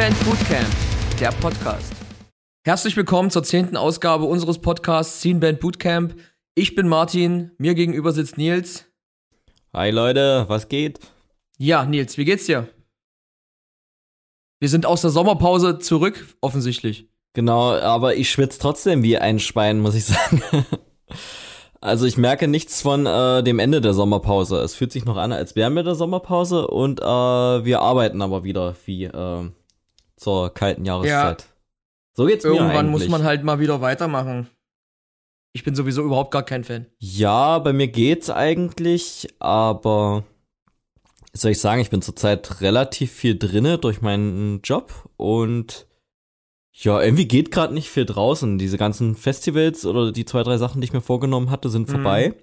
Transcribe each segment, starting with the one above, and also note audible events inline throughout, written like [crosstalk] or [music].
Band Bootcamp, der Podcast. Herzlich willkommen zur zehnten Ausgabe unseres Podcasts Scene Band Bootcamp. Ich bin Martin, mir gegenüber sitzt Nils. Hi Leute, was geht? Ja, Nils, wie geht's dir? Wir sind aus der Sommerpause zurück, offensichtlich. Genau, aber ich schwitze trotzdem wie ein Schwein, muss ich [laughs] sagen. Also ich merke nichts von äh, dem Ende der Sommerpause. Es fühlt sich noch an, als wären wir der Sommerpause und äh, wir arbeiten aber wieder wie äh, zur kalten Jahreszeit. Ja. So geht's Irgendwann mir eigentlich. muss man halt mal wieder weitermachen. Ich bin sowieso überhaupt gar kein Fan. Ja, bei mir geht's eigentlich, aber soll ich sagen, ich bin zurzeit relativ viel drinne durch meinen Job und ja, irgendwie geht gerade nicht viel draußen. Diese ganzen Festivals oder die zwei, drei Sachen, die ich mir vorgenommen hatte, sind mhm. vorbei.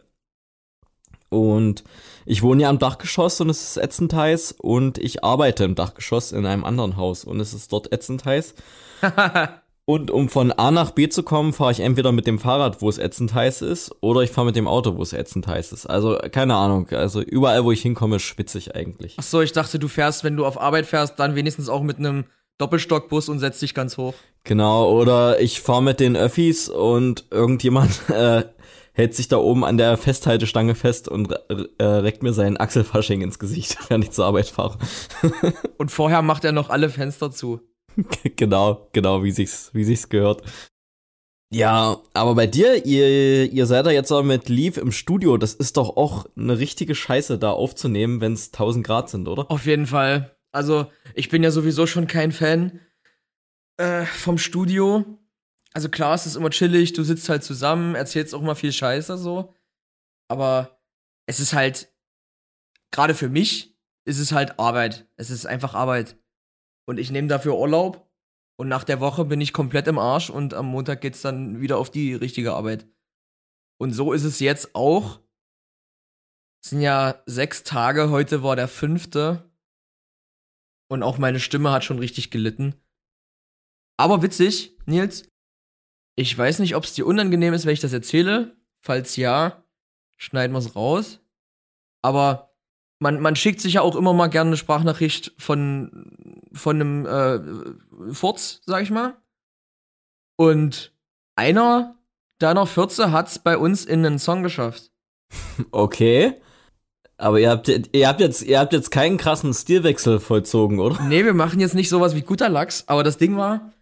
Und ich wohne ja am Dachgeschoss und es ist ätzend heiß und ich arbeite im Dachgeschoss in einem anderen Haus und es ist dort ätzend heiß. [laughs] und um von A nach B zu kommen, fahre ich entweder mit dem Fahrrad, wo es ätzend heiß ist, oder ich fahre mit dem Auto, wo es ätzend heiß ist. Also keine Ahnung. Also überall, wo ich hinkomme, schwitze ich eigentlich. Ach so, ich dachte, du fährst, wenn du auf Arbeit fährst, dann wenigstens auch mit einem Doppelstockbus und setzt dich ganz hoch. Genau, oder ich fahre mit den Öffis und irgendjemand [laughs] äh, hält sich da oben an der Festhaltestange fest und äh, reckt mir seinen Achselfasching ins Gesicht, [laughs] wenn ich zur Arbeit fahre. [laughs] und vorher macht er noch alle Fenster zu. [laughs] genau, genau, wie sich's, wie sich's gehört. Ja, aber bei dir, ihr, ihr seid da jetzt auch mit Leaf im Studio. Das ist doch auch eine richtige Scheiße, da aufzunehmen, wenn es 1000 Grad sind, oder? Auf jeden Fall. Also, ich bin ja sowieso schon kein Fan äh, vom Studio. Also klar, es ist immer chillig, du sitzt halt zusammen, erzählst auch mal viel Scheiße so. Aber es ist halt, gerade für mich, ist es halt Arbeit. Es ist einfach Arbeit. Und ich nehme dafür Urlaub. Und nach der Woche bin ich komplett im Arsch und am Montag geht's dann wieder auf die richtige Arbeit. Und so ist es jetzt auch. Es sind ja sechs Tage, heute war der fünfte. Und auch meine Stimme hat schon richtig gelitten. Aber witzig, Nils. Ich weiß nicht, ob es dir unangenehm ist, wenn ich das erzähle. Falls ja, schneiden wir es raus. Aber man, man schickt sich ja auch immer mal gerne eine Sprachnachricht von, von einem äh, Furz, sag ich mal. Und einer deiner Fürze hat's bei uns in einen Song geschafft. [laughs] Okay. Aber ihr habt, ihr habt jetzt, ihr habt jetzt keinen krassen Stilwechsel vollzogen, oder? Nee, wir machen jetzt nicht sowas wie guter Lachs, aber das Ding war,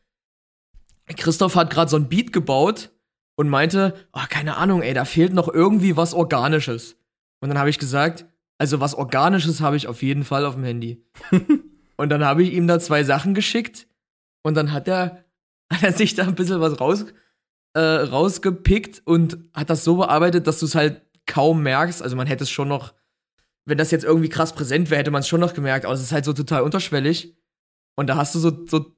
Christoph hat gerade so ein Beat gebaut und meinte, oh, keine Ahnung, ey, da fehlt noch irgendwie was Organisches. Und dann habe ich gesagt, also was Organisches habe ich auf jeden Fall auf dem Handy. [laughs] und dann habe ich ihm da zwei Sachen geschickt und dann hat er, [laughs] hat er sich da ein bisschen was raus, äh, rausgepickt und hat das so bearbeitet, dass du es halt kaum merkst. Also man hätte es schon noch wenn das jetzt irgendwie krass präsent wäre, hätte man es schon noch gemerkt, aber es ist halt so total unterschwellig. Und da hast du so, so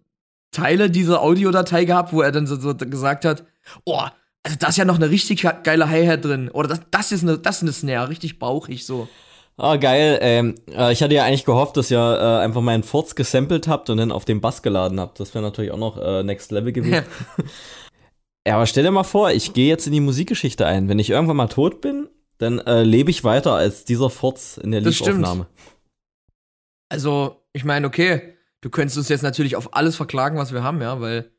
Teile dieser Audiodatei gehabt, wo er dann so, so gesagt hat, oh, also da ist ja noch eine richtig geile Hi-Hat drin. Oder das, das, ist eine, das ist eine Snare, richtig bauchig so. Ah, oh, geil. Ähm, äh, ich hatte ja eigentlich gehofft, dass ihr äh, einfach meinen Furz gesampelt habt und dann auf den Bass geladen habt. Das wäre natürlich auch noch äh, Next Level gewesen. [laughs] Ja. aber stell dir mal vor, ich gehe jetzt in die Musikgeschichte ein. Wenn ich irgendwann mal tot bin, dann äh, lebe ich weiter als dieser Furz in der Liefaufnahme. Also, ich meine, okay, du könntest uns jetzt natürlich auf alles verklagen, was wir haben, ja, weil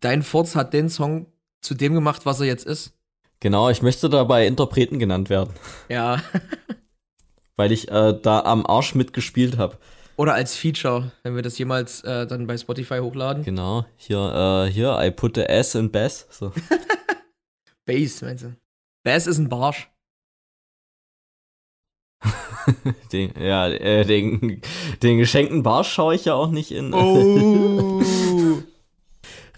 dein Furz hat den Song zu dem gemacht, was er jetzt ist. Genau, ich möchte dabei Interpreten genannt werden. Ja. [laughs] weil ich äh, da am Arsch mitgespielt habe. Oder als Feature, wenn wir das jemals äh, dann bei Spotify hochladen. Genau, hier, äh, hier, I put the S in Bass. So. [laughs] Bass, meinst du? Bass ist ein Barsch. [laughs] den, ja, äh, den, den geschenkten Barsch schaue ich ja auch nicht in. Oh. [laughs]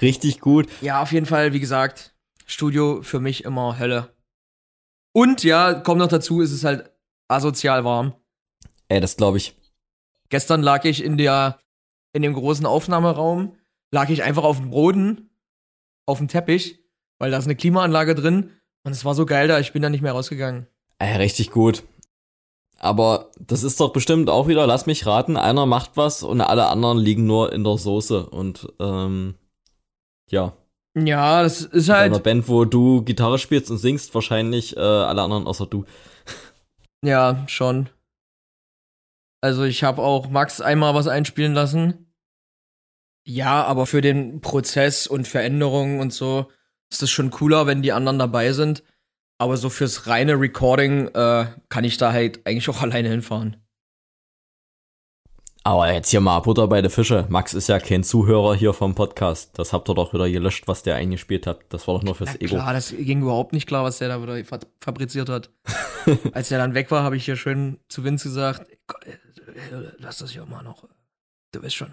Richtig gut. Ja, auf jeden Fall, wie gesagt, Studio für mich immer Hölle. Und ja, kommt noch dazu, ist es halt asozial warm. Ey, das glaube ich. Gestern lag ich in der, in dem großen Aufnahmeraum, lag ich einfach auf dem Boden, auf dem Teppich, weil da ist eine Klimaanlage drin und es war so geil da, ich bin da nicht mehr rausgegangen. Ey, richtig gut. Aber das ist doch bestimmt auch wieder, lass mich raten, einer macht was und alle anderen liegen nur in der Soße. Und ähm, ja. Ja, das ist halt. In einer Band, wo du Gitarre spielst und singst, wahrscheinlich äh, alle anderen außer du. [laughs] Ja, schon. Also ich habe auch Max einmal was einspielen lassen. Ja, aber für den Prozess und Veränderungen und so ist es schon cooler, wenn die anderen dabei sind. Aber so fürs reine Recording äh, kann ich da halt eigentlich auch [laughs] alleine hinfahren. Aber jetzt hier mal Butter bei der Fische. Max ist ja kein Zuhörer hier vom Podcast. Das habt ihr doch wieder gelöscht, was der eingespielt hat. Das war doch nur fürs Na Ego. klar, das ging überhaupt nicht klar, was der da wieder fa- fabriziert hat. [laughs] Als der dann weg war, habe ich hier schön zu Vince gesagt, "Äh, lass das hier mal noch. Du weißt schon.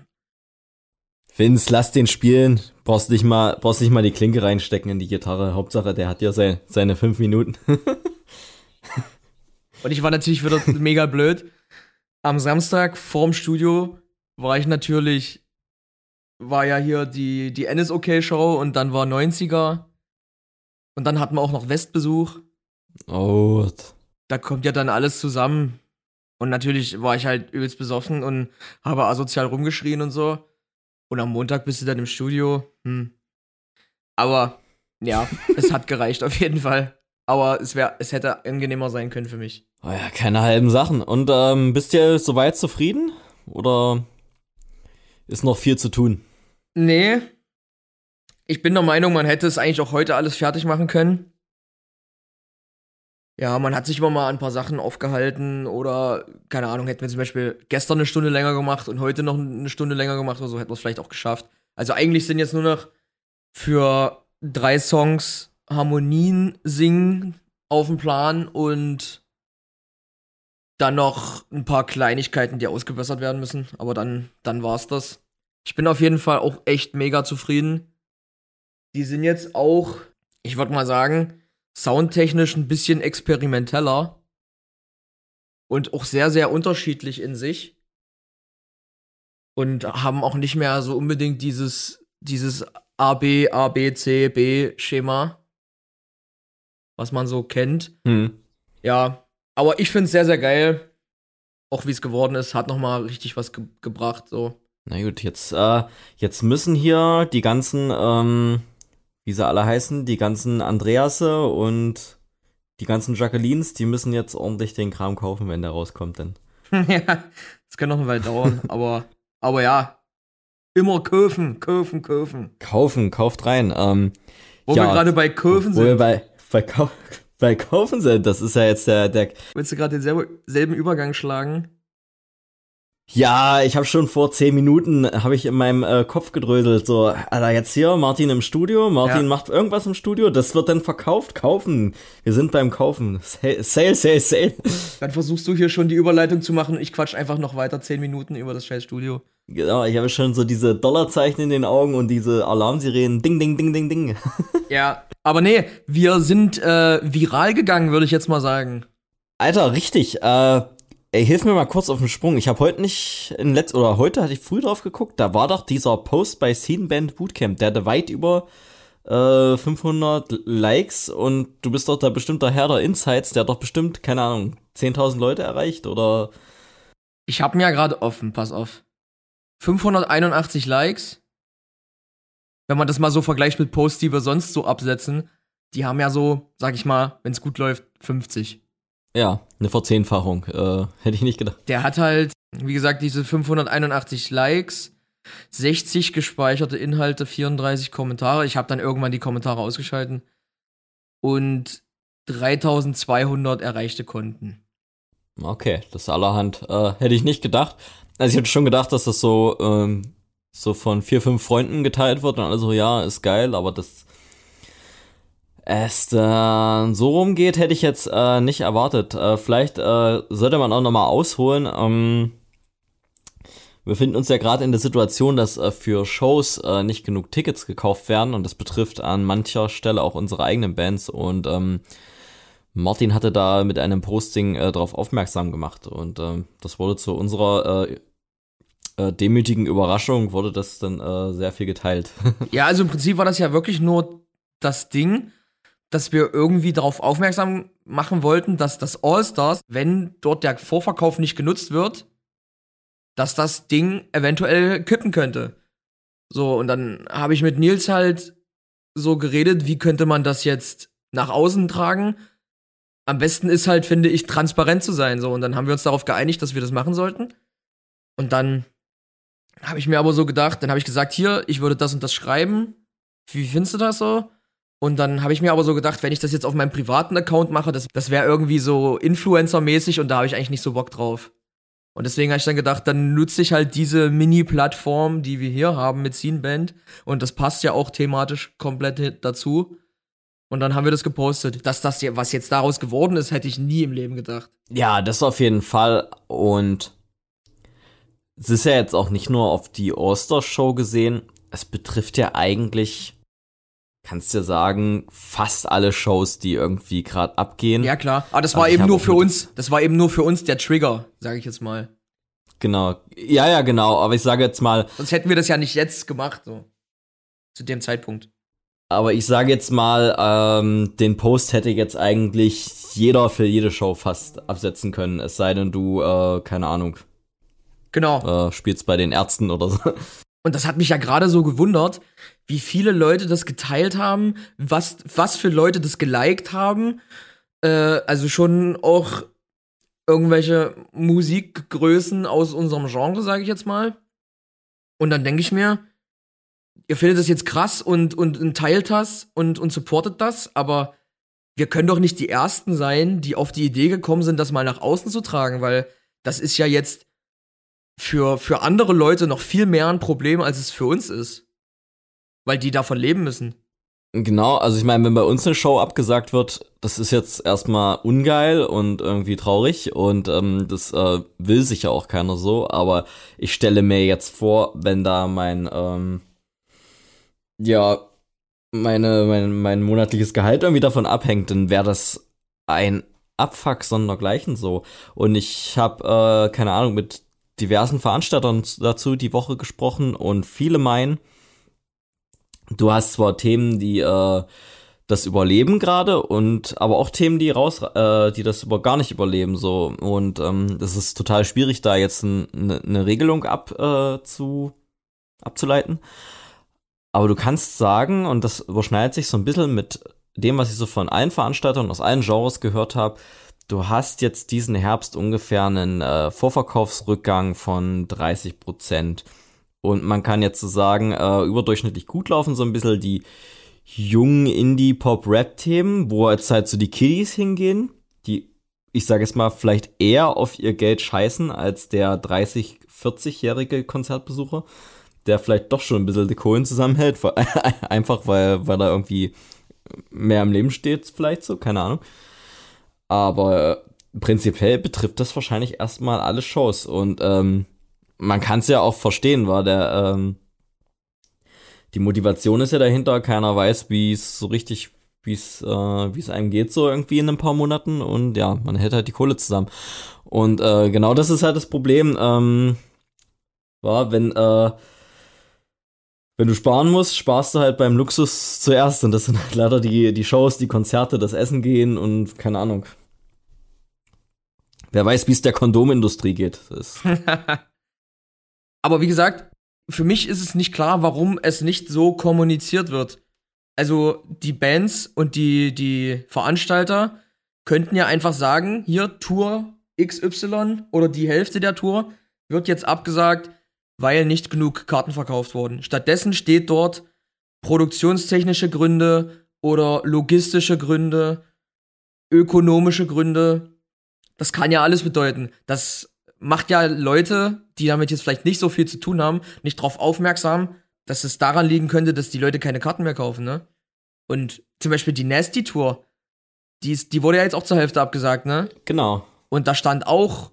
Vince, lass den spielen. Brauchst nicht mal, brauchst nicht mal die Klinke reinstecken in die Gitarre. Hauptsache, der hat ja sein, seine fünf Minuten. [laughs] Und ich war natürlich wieder mega blöd. Am Samstag vorm Studio war ich natürlich, war ja hier die, die NSOK-Show und dann war 90er. Und dann hatten wir auch noch Westbesuch. oh, Da kommt ja dann alles zusammen. Und natürlich war ich halt übelst besoffen und habe asozial rumgeschrien und so. Und am Montag bist du dann im Studio. Hm. Aber ja, [laughs] es hat gereicht auf jeden Fall. Aber es, wär, es hätte angenehmer sein können für mich. oh ja, keine halben Sachen. Und ähm, bist ihr soweit zufrieden? Oder ist noch viel zu tun? Nee. Ich bin der Meinung, man hätte es eigentlich auch heute alles fertig machen können. Ja, man hat sich immer mal ein paar Sachen aufgehalten oder, keine Ahnung, hätten wir zum Beispiel gestern eine Stunde länger gemacht und heute noch eine Stunde länger gemacht oder so, hätten wir es vielleicht auch geschafft. Also eigentlich sind jetzt nur noch für drei Songs Harmonien singen auf dem Plan und dann noch ein paar Kleinigkeiten, die ausgebessert werden müssen. Aber dann, dann war's das. Ich bin auf jeden Fall auch echt mega zufrieden. Die sind jetzt auch, ich würde mal sagen, soundtechnisch ein bisschen experimenteller und auch sehr, sehr unterschiedlich in sich. Und haben auch nicht mehr so unbedingt dieses, dieses A, B, A, B, C, B Schema, was man so kennt. Hm. Ja, aber ich finde es sehr, sehr geil. Auch wie es geworden ist, hat nochmal richtig was ge gebracht, so. Na gut, jetzt, äh, jetzt müssen hier die ganzen, ähm, wie sie alle heißen, die ganzen Andreasse und die ganzen Jacquelines, die müssen jetzt ordentlich den Kram kaufen, wenn der rauskommt, denn. [laughs] ja, das kann noch eine Weile dauern, [laughs] aber, aber ja. Immer kaufen, kaufen, kaufen. Kaufen, kauft rein. Ähm, Wo Ja, wir gerade bei Kaufen wo wir sind. bei, bei, [laughs] bei Kaufen sind, das ist ja jetzt der, der Willst du gerade denselben selben Übergang schlagen? Ja, ich habe schon vor zehn Minuten habe ich in meinem äh, Kopf gedröselt so, Alter, jetzt hier Martin im Studio, Martin Ja. macht irgendwas im Studio, das wird dann verkauft, kaufen. Wir sind beim Kaufen. Sale, sale, sale. sale. Dann versuchst du hier schon die Überleitung zu machen. Ich quatsch einfach noch weiter zehn Minuten über das scheiß Studio. Genau, ich habe schon so diese Dollarzeichen in den Augen und diese Alarmsirenen, ding, ding, ding, ding, ding. [laughs] Ja, aber nee, wir sind äh, viral gegangen, würde ich jetzt mal sagen. Alter, richtig. Äh, ey, hilf mir mal kurz auf den Sprung. Ich habe heute nicht in letz oder heute hatte ich früh drauf geguckt. Da war doch dieser Post bei Scene Band Bootcamp, der hatte weit über äh, 500 Likes und du bist doch der Herr der Insights, der hat doch bestimmt keine Ahnung 10.000 Leute erreicht oder Ich hab mir ja gerade offen, pass auf. 581 Likes. Wenn man das mal so vergleicht mit Posts, die wir sonst so absetzen, die haben ja so, sag ich mal, wenn es gut läuft, 50. ja eine Verzehnfachung. Äh, hätte ich nicht gedacht. Der hat halt, wie gesagt, diese 581 Likes, 60 gespeicherte Inhalte, 34 Kommentare. Ich habe dann irgendwann die Kommentare ausgeschalten. Und 3200 erreichte Konten. Okay, das ist allerhand. Äh, hätte ich nicht gedacht. Also ich hätte schon gedacht, dass das so, ähm, so von vier, fünf Freunden geteilt wird und alle so, ja, ist geil, aber das es äh, so rumgeht, hätte ich jetzt äh, nicht erwartet. Äh, vielleicht äh, sollte man auch nochmal ausholen. Ähm, wir befinden uns ja gerade in der Situation, dass äh, für Shows äh, nicht genug Tickets gekauft werden und das betrifft an mancher Stelle auch unsere eigenen Bands und ähm, Martin hatte da mit einem Posting äh, darauf aufmerksam gemacht und ähm, das wurde zu unserer äh, äh, demütigen Überraschung wurde das dann äh, sehr viel geteilt. [laughs] Ja, also im Prinzip war das ja wirklich nur das Ding, dass wir irgendwie darauf aufmerksam machen wollten, dass das All-Stars, wenn dort der Vorverkauf nicht genutzt wird, dass das Ding eventuell kippen könnte. So, und dann habe ich mit Nils halt so geredet, wie könnte man das jetzt nach außen tragen. Am besten ist halt, finde ich, transparent zu sein. So, und dann haben wir uns darauf geeinigt, dass wir das machen sollten. Und dann habe ich mir aber so gedacht, dann habe ich gesagt, hier, ich würde das und das schreiben. Wie findest du das so? Und dann habe ich mir aber so gedacht, wenn ich das jetzt auf meinem privaten Account mache, das, das wäre irgendwie so Influencer-mäßig und da habe ich eigentlich nicht so Bock drauf. Und deswegen habe ich dann gedacht, dann nutze ich halt diese Mini-Plattform, die wir hier haben mit Scene Band. Und das passt ja auch thematisch komplett dazu. Und dann haben wir das gepostet. Dass das, was jetzt daraus geworden ist, hätte ich nie im Leben gedacht. Ja, das auf jeden Fall. Und es ist ja jetzt auch nicht nur auf die Oster-Show gesehen. Es betrifft ja eigentlich kannst dir sagen, fast alle Shows, die irgendwie gerade abgehen. Ja, klar. Aber das war also eben nur für uns, das war eben nur für uns der Trigger, sage ich jetzt mal. Genau. Ja, ja, genau. Aber ich sage jetzt mal. Sonst hätten wir das ja nicht jetzt gemacht, so. Zu dem Zeitpunkt. Aber ich sage jetzt mal, ähm, den Post hätte jetzt eigentlich jeder für jede Show fast absetzen können. Es sei denn, du, äh, keine Ahnung. Genau. Äh, spielst bei den Ärzten oder so. Und das hat mich ja gerade so gewundert, wie viele Leute das geteilt haben, was, was für Leute das geliked haben. Äh, also schon auch irgendwelche Musikgrößen aus unserem Genre, sage ich jetzt mal. Und dann denke ich mir, ihr findet das jetzt krass und, und, und teilt das und, und supportet das, aber wir können doch nicht die Ersten sein, die auf die Idee gekommen sind, das mal nach außen zu tragen, weil das ist ja jetzt für, für andere Leute noch viel mehr ein Problem, als es für uns ist. Weil die davon leben müssen. Genau, also ich meine, wenn bei uns eine Show abgesagt wird, das ist jetzt erstmal ungeil und irgendwie traurig und ähm, das äh, will sich ja auch keiner so, aber ich stelle mir jetzt vor, wenn da mein, ähm, ja, meine, mein, mein monatliches Gehalt irgendwie davon abhängt, dann wäre das ein Abfuck sondergleichen so. Und ich habe, äh, keine Ahnung, mit diversen Veranstaltern dazu die Woche gesprochen und viele meinen, du hast zwar Themen, die äh, das überleben gerade und aber auch Themen, die raus, äh, die das über gar nicht überleben so und ähm, das ist total schwierig, da jetzt eine ne Regelung ab äh, zu abzuleiten. Aber du kannst sagen und das überschneidet sich so ein bisschen mit dem, was ich so von allen Veranstaltern aus allen Genres gehört habe du hast jetzt diesen Herbst ungefähr einen äh, Vorverkaufsrückgang von 30 Prozent. Und man kann jetzt so sagen, äh, überdurchschnittlich gut laufen so ein bisschen die jungen Indie-Pop-Rap-Themen, wo jetzt halt so die Kiddies hingehen, die, ich sage jetzt mal, vielleicht eher auf ihr Geld scheißen als der 30-, 40-jährige Konzertbesucher, der vielleicht doch schon ein bisschen die Kohlen zusammenhält, [laughs] einfach weil, weil er irgendwie mehr im Leben steht, vielleicht so, keine Ahnung. Aber prinzipiell betrifft das wahrscheinlich erstmal alle Shows. Und ähm, man kann es ja auch verstehen, weil der ähm, die Motivation ist ja dahinter, keiner weiß, wie es so richtig, wie es äh, wie es einem geht, so irgendwie in ein paar Monaten. Und ja, man hält halt die Kohle zusammen. Und äh, genau das ist halt das Problem. Ähm, war, wenn äh, wenn du sparen musst, sparst du halt beim Luxus zuerst. Und das sind halt [laughs] leider die, die Shows, die Konzerte, das Essen gehen und keine Ahnung. Wer weiß, wie es der Kondomindustrie geht. [laughs] Aber wie gesagt, für mich ist es nicht klar, warum es nicht so kommuniziert wird. Also die Bands und die, die Veranstalter könnten ja einfach sagen, hier Tour XY oder die Hälfte der Tour wird jetzt abgesagt, weil nicht genug Karten verkauft wurden. Stattdessen steht dort produktionstechnische Gründe oder logistische Gründe, ökonomische Gründe das kann ja alles bedeuten. Das macht ja Leute, die damit jetzt vielleicht nicht so viel zu tun haben, nicht darauf aufmerksam, dass es daran liegen könnte, dass die Leute keine Karten mehr kaufen, ne? Und zum Beispiel die Nasty Tour, die, ist, die wurde ja jetzt auch zur Hälfte abgesagt, ne? Genau. Und da stand auch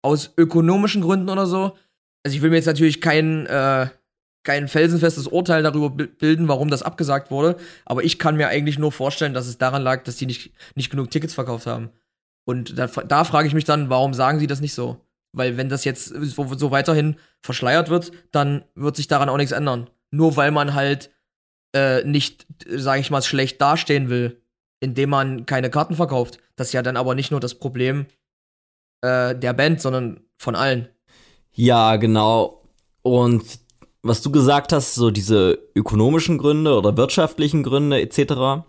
aus ökonomischen Gründen oder so. Also ich will mir jetzt natürlich kein, äh, kein felsenfestes Urteil darüber bilden, warum das abgesagt wurde, aber ich kann mir eigentlich nur vorstellen, dass es daran lag, dass die nicht, nicht genug Tickets verkauft haben. Und da, da frage ich mich dann, warum sagen sie das nicht so? Weil wenn das jetzt so, so weiterhin verschleiert wird, dann wird sich daran auch nichts ändern. Nur weil man halt äh, nicht, sage ich mal, schlecht dastehen will, indem man keine Karten verkauft. Das ist ja dann aber nicht nur das Problem äh, der Band, sondern von allen. Ja, genau. Und was du gesagt hast, so diese ökonomischen Gründe oder wirtschaftlichen Gründe etc.,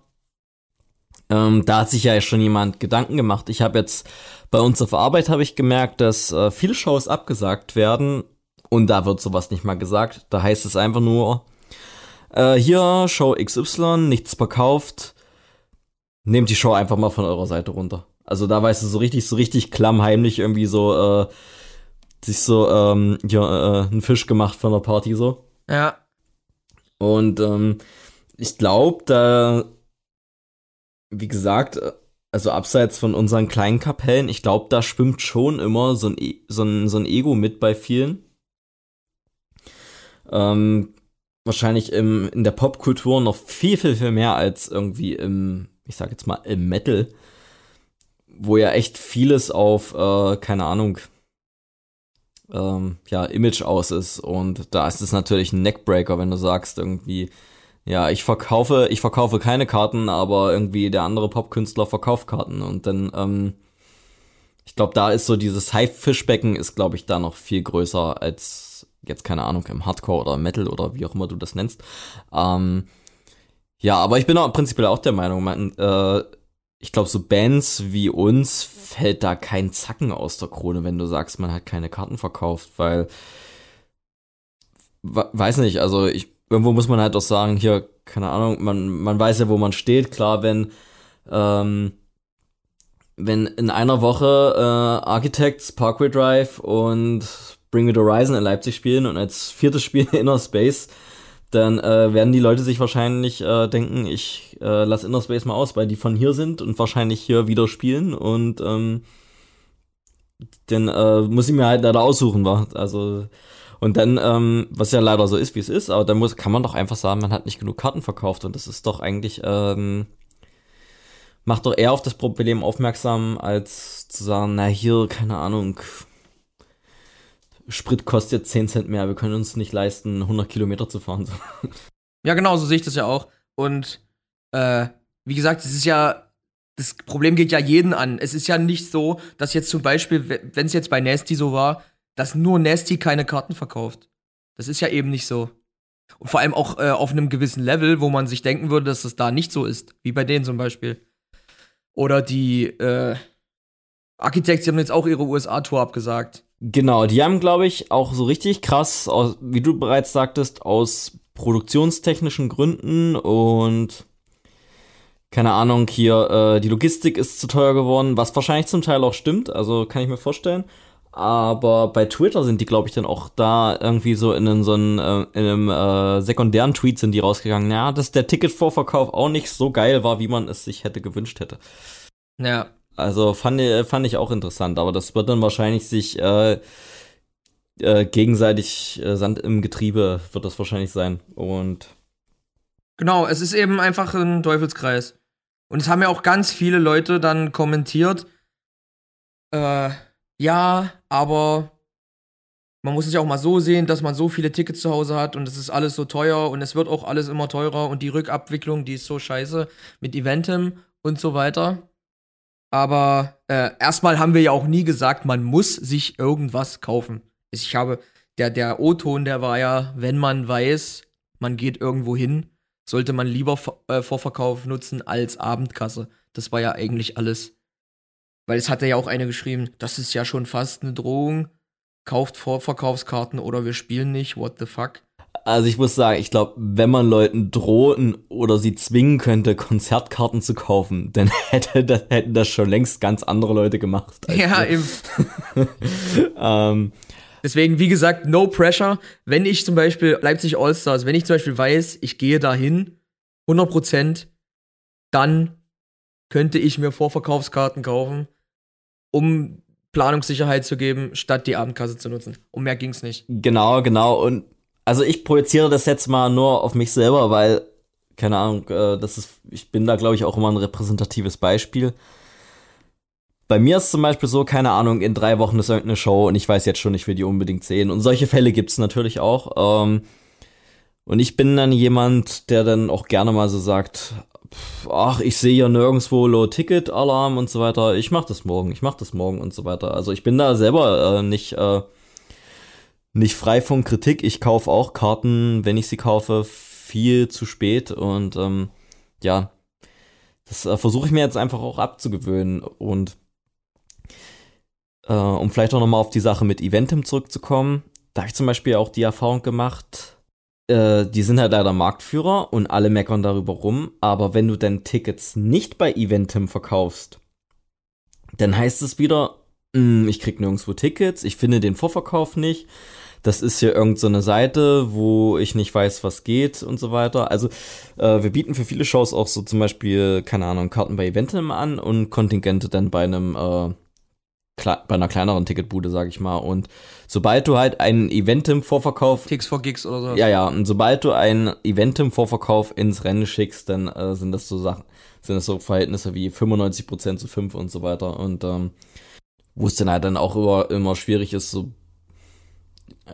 Ähm, da hat sich ja schon jemand Gedanken gemacht. Ich habe jetzt bei uns auf Arbeit habe ich gemerkt, dass äh, viele Shows abgesagt werden und da wird sowas nicht mal gesagt. Da heißt es einfach nur, äh, hier Show XY, nichts verkauft. Nehmt die Show einfach mal von eurer Seite runter. Also da weißt du so richtig, so richtig klammheimlich irgendwie so äh, sich so ähm, ja, äh, einen Fisch gemacht von der Party so. Ja. Und ähm, ich glaube, da, wie gesagt, also abseits von unseren kleinen Kapellen, ich glaube, da schwimmt schon immer so ein, e so ein, so ein Ego mit bei vielen. Ähm, wahrscheinlich im, in der Popkultur noch viel, viel, viel mehr als irgendwie im, ich sag jetzt mal, im Metal, wo ja echt vieles auf, äh, keine Ahnung, ähm, ja, Image aus ist. Und da ist es natürlich ein Neckbreaker, wenn du sagst, irgendwie, ja, ich verkaufe, ich verkaufe keine Karten, aber irgendwie der andere Popkünstler verkauft Karten. Und dann, ähm, ich glaube, da ist so dieses Haifischbecken ist, glaube ich, da noch viel größer als jetzt, keine Ahnung, im Hardcore oder Metal oder wie auch immer du das nennst. Ähm, ja, aber ich bin auch prinzipiell auch der Meinung, man, äh, ich glaube, so Bands wie uns fällt da kein Zacken aus der Krone, wenn du sagst, man hat keine Karten verkauft, weil weiß nicht, also ich irgendwo muss man halt auch sagen, hier keine Ahnung, man man weiß ja, wo man steht, klar, wenn ähm, wenn in einer Woche äh, Architects, Parkway Drive und Bring the Horizon in Leipzig spielen und als viertes Spiel [laughs] Inner Space dann äh, werden die Leute sich wahrscheinlich äh, denken, ich äh, lass Inner Space mal aus, weil die von hier sind und wahrscheinlich hier wieder spielen und ähm, dann äh, muss ich mir halt leider aussuchen, war. Also und dann, ähm, was ja leider so ist, wie es ist, aber dann muss, kann man doch einfach sagen, man hat nicht genug Karten verkauft und das ist doch eigentlich ähm, macht doch eher auf das Problem aufmerksam, als zu sagen, na hier, keine Ahnung, Sprit kostet 10 Cent mehr, wir können uns nicht leisten, 100 Kilometer zu fahren. [laughs] Ja, genau, so sehe ich das ja auch. Und äh, wie gesagt, es ist ja, das Problem geht ja jeden an. Es ist ja nicht so, dass jetzt zum Beispiel, wenn es jetzt bei Nasty so war, dass nur Nasty keine Karten verkauft. Das ist ja eben nicht so. Und vor allem auch äh, auf einem gewissen Level, wo man sich denken würde, dass es da nicht so ist. Wie bei denen zum Beispiel. Oder die äh, Architects, die haben jetzt auch ihre USA-Tour abgesagt. Genau, die haben, glaube ich, auch so richtig krass, aus, wie du bereits sagtest, aus produktionstechnischen Gründen und keine Ahnung, hier, äh, die Logistik ist zu teuer geworden, was wahrscheinlich zum Teil auch stimmt, also kann ich mir vorstellen. Aber bei Twitter sind die, glaube ich, dann auch da irgendwie so in, so einen, äh, in einem äh, sekundären Tweet sind die rausgegangen, ja, dass der Ticketvorverkauf auch nicht so geil war, wie man es sich hätte gewünscht hätte. Ja, also fand, fand ich auch interessant, aber das wird dann wahrscheinlich sich äh, äh, gegenseitig äh, Sand im Getriebe wird das wahrscheinlich sein. Und genau, es ist eben einfach ein Teufelskreis. Und es haben ja auch ganz viele Leute dann kommentiert, äh, ja, aber man muss es ja auch mal so sehen, dass man so viele Tickets zu Hause hat und es ist alles so teuer und es wird auch alles immer teurer und die Rückabwicklung, die ist so scheiße mit Eventem und so weiter. Aber äh, erstmal haben wir ja auch nie gesagt, man muss sich irgendwas kaufen. Ich habe, der, der O-Ton, der war ja, wenn man weiß, man geht irgendwo hin, sollte man lieber äh, Vorverkauf nutzen als Abendkasse. Das war ja eigentlich alles. Weil es hat ja auch eine geschrieben, das ist ja schon fast eine Drohung. Kauft Vorverkaufskarten oder wir spielen nicht, what the fuck. Also ich muss sagen, ich glaube, wenn man Leuten drohen oder sie zwingen könnte, Konzertkarten zu kaufen, dann [laughs] hätte das, hätten das schon längst ganz andere Leute gemacht. Ja, eben. [laughs] ähm, Deswegen, wie gesagt, no pressure. Wenn ich zum Beispiel Leipzig Allstars, wenn ich zum Beispiel weiß, ich gehe dahin, 100 Prozent, dann könnte ich mir Vorverkaufskarten kaufen, um Planungssicherheit zu geben, statt die Abendkasse zu nutzen. Um mehr ging's nicht. Genau, genau. Und also ich projiziere das jetzt mal nur auf mich selber, weil, keine Ahnung, äh, das ist, ich bin da, glaube ich, auch immer ein repräsentatives Beispiel. Bei mir ist zum Beispiel so, keine Ahnung, in drei Wochen ist irgendeine Show und ich weiß jetzt schon, ich will die unbedingt sehen. Und solche Fälle gibt's natürlich auch. Ähm, und ich bin dann jemand, der dann auch gerne mal so sagt, ach, ich sehe ja nirgendwo Low-Ticket-Alarm und so weiter. Ich mach das morgen, ich mach das morgen und so weiter. Also ich bin da selber äh, nicht äh, nicht frei von Kritik. Ich kaufe auch Karten, wenn ich sie kaufe, viel zu spät. Und ähm, ja, Das äh, versuche ich mir jetzt einfach auch abzugewöhnen und äh, um vielleicht auch nochmal auf die Sache mit Eventim zurückzukommen, da habe ich zum Beispiel auch die Erfahrung gemacht, äh, die sind halt leider Marktführer und alle meckern darüber rum, aber wenn du dann Tickets nicht bei Eventim verkaufst, dann heißt es wieder, mh, hm, ich krieg nirgendwo Tickets, ich finde den Vorverkauf nicht, das ist hier irgendeine so Seite, wo ich nicht weiß, was geht und so weiter. Also äh, wir bieten für viele Shows auch so zum Beispiel, keine Ahnung, Karten bei Eventim an und Kontingente dann bei einem äh, bei einer kleineren Ticketbude, sag ich mal. Und sobald du halt ein Event im Vorverkauf. Ticks for Gigs oder so. Ja, ja. Und sobald du ein Event im Vorverkauf ins Rennen schickst, dann äh, sind das so Sachen, sind das so Verhältnisse wie 95% zu 5 und so weiter. Und ähm, wo es dann halt dann auch immer, immer schwierig ist, so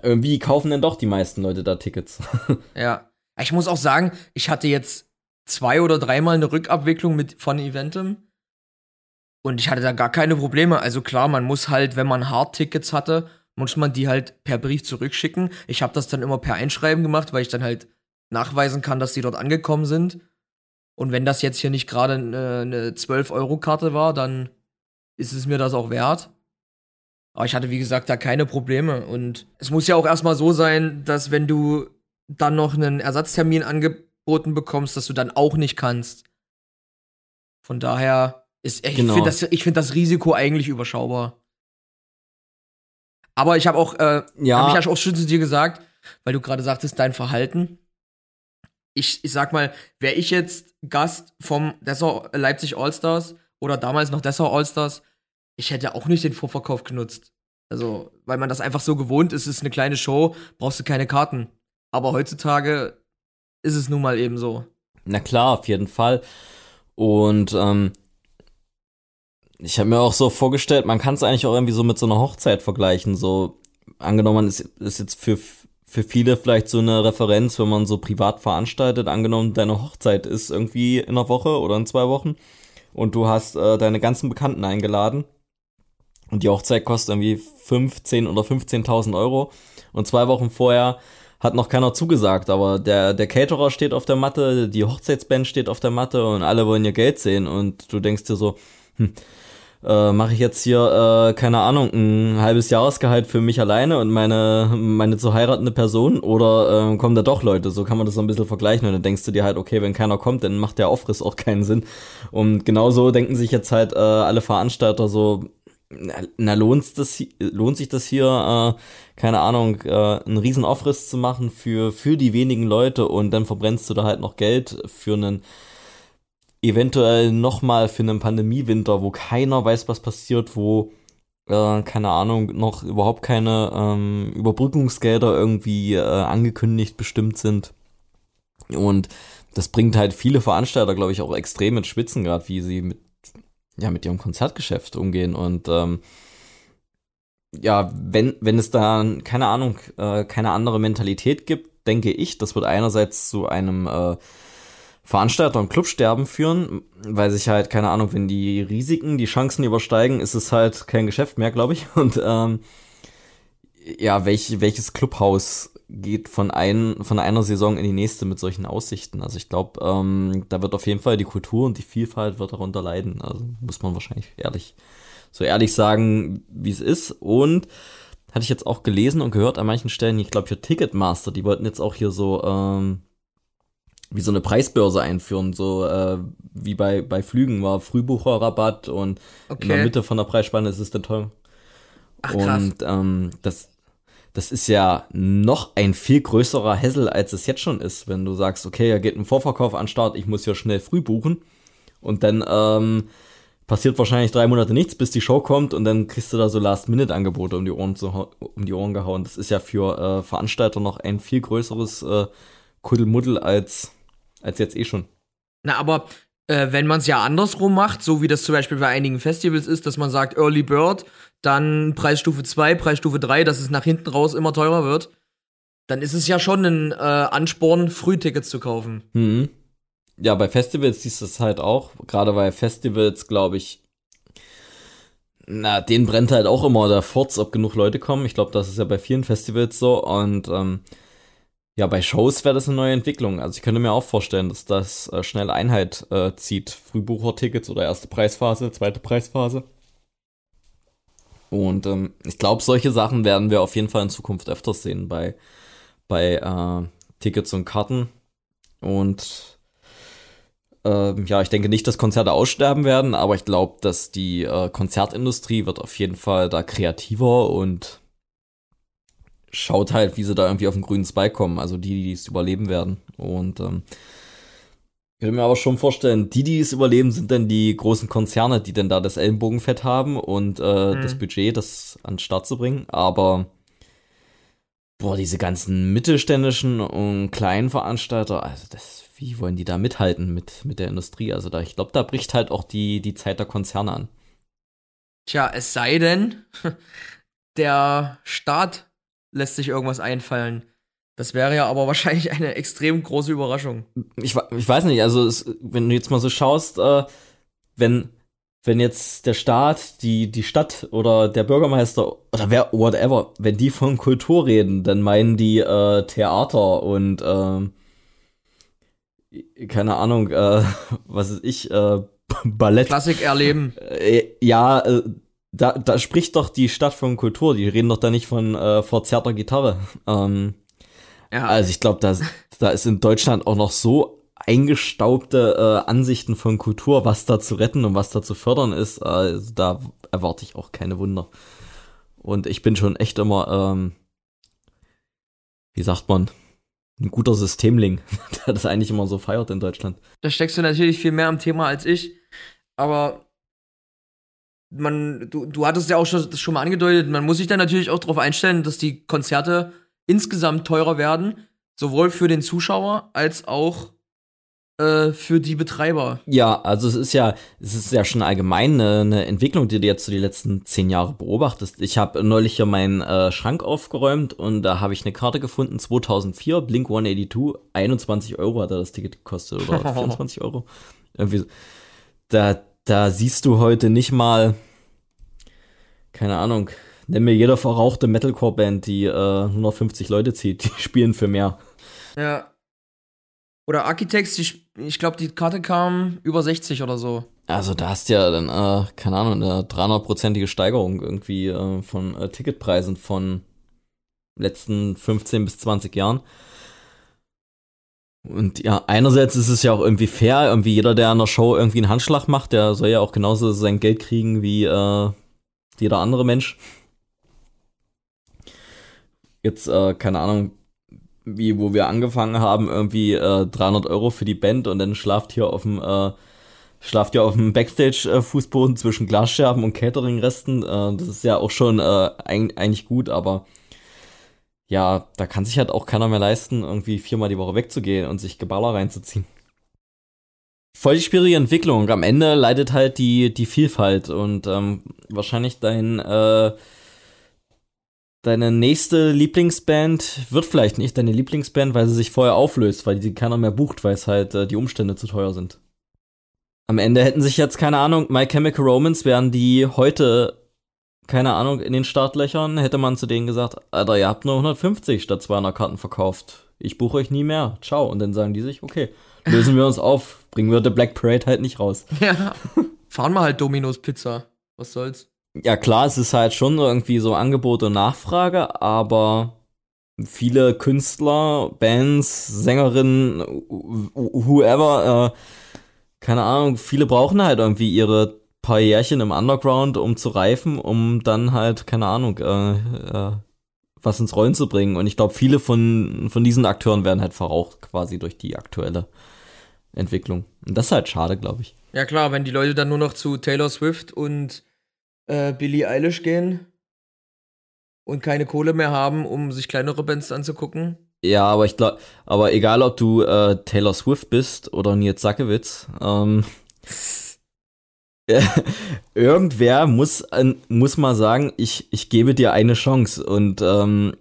irgendwie kaufen denn doch die meisten Leute da Tickets. [laughs] ja. Ich muss auch sagen, ich hatte jetzt zwei oder dreimal eine Rückabwicklung mit von Eventim und ich hatte da gar keine Probleme. Also klar, man muss halt, wenn man Hardtickets hatte, muss man die halt per Brief zurückschicken. Ich habe das dann immer per Einschreiben gemacht, weil ich dann halt nachweisen kann, dass die dort angekommen sind. Und wenn das jetzt hier nicht gerade eine, eine 12-Euro-Karte war, dann ist es mir das auch wert. Aber ich hatte, wie gesagt, da keine Probleme. Und es muss ja auch erstmal so sein, dass wenn du dann noch einen Ersatztermin angeboten bekommst, dass du dann auch nicht kannst. Von daher ist, ich genau. finde das, find das Risiko eigentlich überschaubar. Aber ich habe auch, äh, ja. habe ich auch schon zu dir gesagt, weil du gerade sagtest, dein Verhalten. Ich, ich sag mal, wäre ich jetzt Gast vom Dessau Leipzig Allstars oder damals noch Dessau Allstars, ich hätte auch nicht den Vorverkauf genutzt. Also, weil man das einfach so gewohnt ist, ist eine kleine Show, brauchst du keine Karten. Aber heutzutage ist es nun mal eben so. Na klar, auf jeden Fall. Und ähm, ich habe mir auch so vorgestellt, man kann es eigentlich auch irgendwie so mit so einer Hochzeit vergleichen. So angenommen, ist, ist jetzt für für viele vielleicht so eine Referenz, wenn man so privat veranstaltet. Angenommen, deine Hochzeit ist irgendwie in einer Woche oder in zwei Wochen und du hast äh, deine ganzen Bekannten eingeladen und die Hochzeit kostet irgendwie 15 oder 15.000 Euro und zwei Wochen vorher hat noch keiner zugesagt, aber der, der Caterer steht auf der Matte, die Hochzeitsband steht auf der Matte und alle wollen ihr Geld sehen und du denkst dir so, hm, äh, mache ich jetzt hier, äh, keine Ahnung, ein halbes Jahresgehalt für mich alleine und meine, meine zu heiratende Person oder äh, kommen da doch Leute? So kann man das so ein bisschen vergleichen und dann denkst du dir halt, okay, wenn keiner kommt, dann macht der Aufriss auch keinen Sinn. Und genauso denken sich jetzt halt äh, alle Veranstalter so, na, lohnt, das, lohnt sich das hier, äh, keine Ahnung, äh, einen riesen Aufriss zu machen für, für die wenigen Leute und dann verbrennst du da halt noch Geld für einen eventuell nochmal für einen Pandemiewinter, wo keiner weiß, was passiert, wo, äh, keine Ahnung, noch überhaupt keine ähm, Überbrückungsgelder irgendwie äh, angekündigt bestimmt sind. Und das bringt halt viele Veranstalter, glaube ich, auch extrem ins Schwitzen, gerade wie sie mit, ja, mit ihrem Konzertgeschäft umgehen. Und ähm, ja, wenn, wenn es da, keine Ahnung, äh, keine andere Mentalität gibt, denke ich, das wird einerseits zu einem äh, Veranstalter und Clubsterben führen, weil sich halt, keine Ahnung, wenn die Risiken, die Chancen übersteigen, ist es halt kein Geschäft mehr, glaube ich. [laughs] Und ähm, ja, welch, welches Clubhaus geht von, ein, von einer Saison in die nächste mit solchen Aussichten? Also ich glaube, ähm, da wird auf jeden Fall die Kultur und die Vielfalt wird darunter leiden. Also muss man wahrscheinlich ehrlich, so ehrlich sagen, wie es ist. Und hatte ich jetzt auch gelesen und gehört an manchen Stellen, ich glaube für Ticketmaster, die wollten jetzt auch hier so ähm, wie so eine Preisbörse einführen, so äh, wie bei, bei Flügen war Frühbucherrabatt und okay. in der Mitte von der Preisspanne ist es dann toll. Ach, krass. Und ähm, das, das ist ja noch ein viel größerer Hessel, als es jetzt schon ist, wenn du sagst, okay, da geht ein Vorverkauf an Start, ich muss ja schnell früh buchen und dann ähm, passiert wahrscheinlich drei Monate nichts, bis die Show kommt und dann kriegst du da so Last-Minute-Angebote um die Ohren zu, um die Ohren gehauen. Das ist ja für äh, Veranstalter noch ein viel größeres äh, Kuddelmuddel als als jetzt eh schon. Na, aber äh, wenn man es ja andersrum macht, so wie das zum Beispiel bei einigen Festivals ist, dass man sagt Early Bird, dann Preisstufe 2, Preisstufe 3, dass es nach hinten raus immer teurer wird, dann ist es ja schon ein äh, Ansporn, Frühtickets zu kaufen. Mhm. Ja, bei Festivals siehst du es halt auch. Gerade bei Festivals, glaube ich, na, denen brennt halt auch immer der Furz, ob genug Leute kommen. Ich glaube, das ist ja bei vielen Festivals so. Und ähm, Ja, bei Shows wäre das eine neue Entwicklung. Also ich könnte mir auch vorstellen, dass das äh, schnell Einheit äh, zieht. Frühbuchertickets oder erste Preisphase, zweite Preisphase. Und ähm, ich glaube, solche Sachen werden wir auf jeden Fall in Zukunft öfters sehen bei, bei äh, Tickets und Karten. Und ähm, ja, ich denke nicht, dass Konzerte aussterben werden, aber ich glaube, dass die äh, Konzertindustrie wird auf jeden Fall da kreativer und schaut halt, wie sie da irgendwie auf den grünen Spike kommen, also die, die es überleben werden. Und ähm, ich könnte mir aber schon vorstellen, die, die es überleben, sind dann die großen Konzerne, die denn da das Ellenbogenfett haben und äh, mhm. das Budget, das an den Start zu bringen. Aber boah, diese ganzen mittelständischen und kleinen Veranstalter, also das, wie wollen die da mithalten mit, mit der Industrie? Also da, ich glaube, da bricht halt auch die, die Zeit der Konzerne an. Tja, es sei denn, [laughs] der Staat lässt sich irgendwas einfallen. Das wäre ja aber [laughs] wahrscheinlich eine extrem große Überraschung. Ich, ich weiß nicht, also es, wenn du jetzt mal so schaust, äh, wenn, wenn jetzt der Staat, die, die Stadt oder der Bürgermeister oder wer, whatever, wenn die von Kultur reden, dann meinen die äh, Theater und äh, keine Ahnung, äh, [laughs] was ist ich, äh, [laughs] Ballett. Klassik erleben. Äh, ja, äh, da, da spricht doch die Stadt von Kultur, die reden doch da nicht von äh, verzerrter Gitarre. Ähm, ja. Also ich glaube, da, da ist in Deutschland auch noch so eingestaubte äh, Ansichten von Kultur, was da zu retten und was da zu fördern ist. Also da erwarte ich auch keine Wunder. Und ich bin schon echt immer, ähm, wie sagt man, ein guter Systemling, [laughs] der das eigentlich immer so feiert in Deutschland. Da steckst du natürlich viel mehr am Thema als ich. Aber man, du, du hattest ja auch schon, das schon mal angedeutet, man muss sich dann natürlich auch darauf einstellen, dass die Konzerte insgesamt teurer werden, sowohl für den Zuschauer als auch äh, für die Betreiber. Ja, also es ist ja, es ist ja schon allgemein eine, eine Entwicklung, die du jetzt so die letzten zehn Jahre beobachtest. Ich habe neulich hier meinen äh, Schrank aufgeräumt und da habe ich eine Karte gefunden, 2004, Blink 182, 21 Euro hat er das Ticket gekostet oder [laughs] 24 Euro. Irgendwie, da, da siehst du heute nicht mal, keine Ahnung, nenn mir jeder verrauchte Metalcore-Band, die äh, 150 Leute zieht, [laughs] die spielen für mehr. Ja. Oder Architects, die, ich glaube, die Karte kam über 60 oder so. Also da hast du ja dann, äh, keine Ahnung, eine 300-prozentige Steigerung irgendwie äh, von äh, Ticketpreisen von letzten 15 bis 20 Jahren. Und ja, einerseits ist es ja auch irgendwie fair, irgendwie jeder, der an der Show irgendwie einen Handschlag macht, der soll ja auch genauso sein Geld kriegen wie äh, jeder andere Mensch. Jetzt, äh, keine Ahnung, wie, wo wir angefangen haben, irgendwie äh, 300 Euro für die Band und dann schlaft hier auf dem, äh, schlaft hier auf dem Backstage-Fußboden zwischen Glasscherben und Catering-Resten. Äh, das ist ja auch schon äh, eigentlich gut, aber ja, da kann sich halt auch keiner mehr leisten, irgendwie viermal die Woche wegzugehen und sich Geballer reinzuziehen. Voll die schwierige Entwicklung. Am Ende leidet halt die, die Vielfalt und ähm, wahrscheinlich dein, äh, deine nächste Lieblingsband wird vielleicht nicht deine Lieblingsband, weil sie sich vorher auflöst, weil die keiner mehr bucht, weil es halt äh, die Umstände zu teuer sind. Am Ende hätten sich jetzt, keine Ahnung, My Chemical Romance wären die heute keine Ahnung, in den Startlöchern hätte man zu denen gesagt, Alter, ihr habt nur 150 statt 200 Karten verkauft. Ich buche euch nie mehr. Ciao. Und dann sagen die sich, okay, lösen wir uns auf. Bringen wir The Black Parade halt nicht raus. Ja. Fahren wir halt Domino's Pizza. Was soll's? Ja, klar, es ist halt schon irgendwie so Angebot und Nachfrage, aber viele Künstler, Bands, Sängerinnen, whoever, äh, keine Ahnung, viele brauchen halt irgendwie ihre paar Jährchen im Underground, um zu reifen, um dann halt, keine Ahnung, äh, äh, was ins Rollen zu bringen. Und ich glaube, viele von, von diesen Akteuren werden halt verraucht quasi durch die aktuelle Entwicklung. Und das ist halt schade, glaube ich. Ja klar, wenn die Leute dann nur noch zu Taylor Swift und äh, Billie Eilish gehen und keine Kohle mehr haben, um sich kleinere Bands anzugucken. Ja, aber ich glaube, aber egal ob du äh, Taylor Swift bist oder Nils Sackewitz, ähm, [laughs] [laughs] irgendwer muss, muss mal sagen, ich, ich gebe dir eine Chance. Und ähm,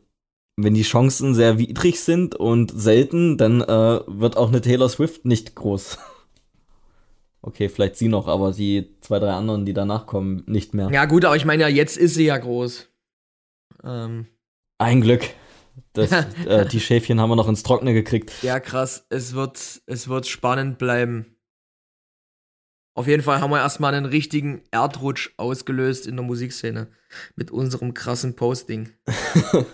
wenn die Chancen sehr widrig sind und selten, dann äh, wird auch eine Taylor Swift nicht groß. [laughs] Okay, vielleicht sie noch, aber die zwei, drei anderen, die danach kommen, nicht mehr. Ja, gut, aber ich meine ja, jetzt ist sie ja groß. Ähm. Ein Glück. Das, [laughs] äh, die Schäfchen haben wir noch ins Trockene gekriegt. Ja, krass. Es wird, es wird spannend bleiben. Auf jeden Fall haben wir erstmal einen richtigen Erdrutsch ausgelöst in der Musikszene mit unserem krassen Posting. [laughs]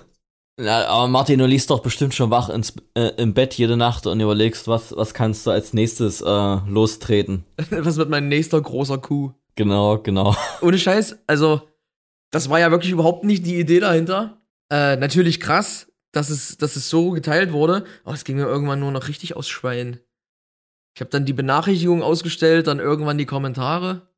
Ja, aber Martin, du liegst doch bestimmt schon wach ins, äh, im Bett jede Nacht und überlegst, was, was kannst du als nächstes äh, lostreten. [laughs] Was wird mein nächster großer Coup? Genau, genau. [laughs] Ohne Scheiß, also, das war ja wirklich überhaupt nicht die Idee dahinter. Äh, natürlich krass, dass es, dass es so geteilt wurde, aber es ging mir irgendwann nur noch richtig aus Schwein. Ich habe dann die Benachrichtigung ausgestellt, dann irgendwann die Kommentare.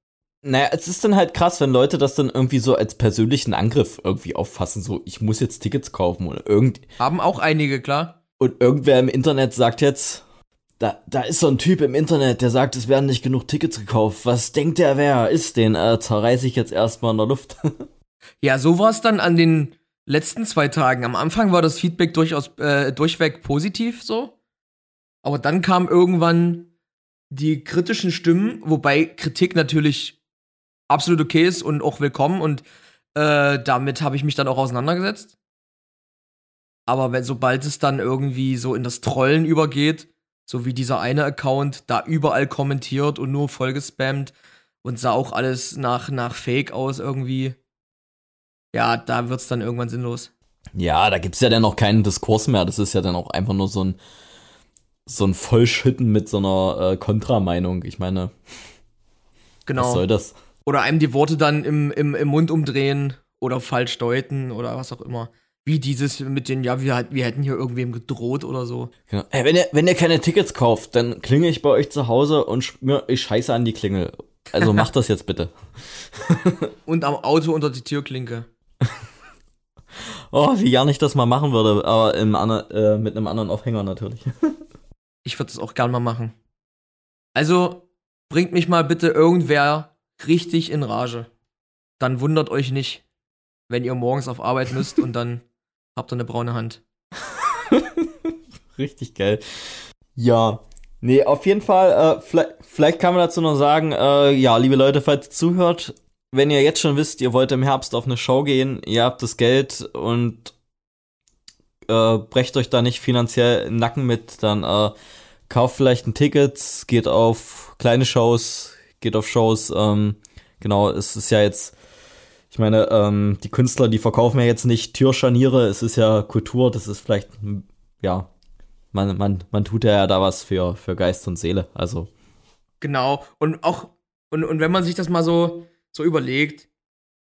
Naja, es ist dann halt krass, wenn Leute das dann irgendwie so als persönlichen Angriff irgendwie auffassen, so ich muss jetzt Tickets kaufen oder irgend Haben auch einige, klar. und irgendwer im Internet sagt jetzt, da, da ist so ein Typ im Internet, der sagt, es werden nicht genug Tickets gekauft. Was denkt der, wer ist den? Äh, zerreiß ich jetzt erstmal in der Luft. [laughs] Ja, so war es dann an den letzten zwei Tagen. Am Anfang war das Feedback durchaus äh, durchweg positiv so. Aber dann kamen irgendwann die kritischen Stimmen, wobei Kritik natürlich absolut okay ist und auch willkommen und äh, damit habe ich mich dann auch auseinandergesetzt. Aber wenn, sobald es dann irgendwie so in das Trollen übergeht, so wie dieser eine Account da überall kommentiert und nur vollgespammt und sah auch alles nach, nach Fake aus irgendwie, ja, da wird's dann irgendwann sinnlos. ja, da gibt's ja dann auch keinen Diskurs mehr. Das ist ja dann auch einfach nur so ein so ein Vollschütten mit so einer äh, Kontrameinung. Ich meine, was Genau. soll das? Oder einem die Worte dann im, im, im Mund umdrehen oder falsch deuten oder was auch immer. Wie dieses mit den, ja, wir, wir hätten hier irgendwem gedroht oder so. Genau. Ey, wenn ihr, wenn ihr keine Tickets kauft, dann klinge ich bei euch zu Hause und schmür ich scheiße an die Klingel. Also macht das jetzt bitte. [laughs] Und am Auto unter die Türklinke. Oh, wie gern ich das mal machen würde, aber im äh, mit einem anderen Aufhänger natürlich. [laughs] Ich würde das auch gern mal machen. Also, bringt mich mal bitte irgendwer richtig in Rage. Dann wundert euch nicht, wenn ihr morgens auf Arbeit [laughs] müsst und dann habt ihr eine braune Hand. [laughs] Richtig geil. Ja. Nee, auf jeden Fall, äh, vielleicht, vielleicht kann man dazu noch sagen, äh, ja, liebe Leute, falls ihr zuhört, wenn ihr jetzt schon wisst, ihr wollt im Herbst auf eine Show gehen, ihr habt das Geld und äh, brecht euch da nicht finanziell im Nacken mit, dann äh, kauft vielleicht ein Ticket, geht auf kleine Shows, geht auf Shows, ähm, genau, es ist ja jetzt, ich meine, ähm, die Künstler, die verkaufen ja jetzt nicht Türscharniere, es ist ja Kultur, das ist vielleicht, ja, man, man, man tut ja da was für, für Geist und Seele, also. Genau. Und auch, und, und wenn man sich das mal so, so überlegt,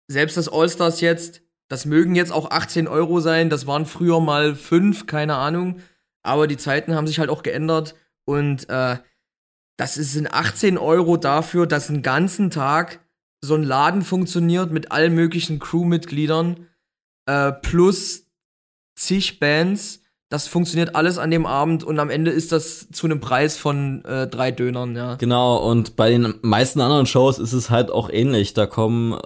selbst das All-Stars jetzt, das mögen jetzt auch 18 Euro sein, das waren früher mal 5, keine Ahnung. Aber die Zeiten haben sich halt auch geändert. Und äh, das sind 18 Euro dafür, dass einen ganzen Tag so ein Laden funktioniert mit allen möglichen Crewmitgliedern äh, plus zig Bands. Das funktioniert alles an dem Abend und am Ende ist das zu einem Preis von äh, drei Dönern, ja. Genau, und bei den meisten anderen Shows ist es halt auch ähnlich. Da kommen,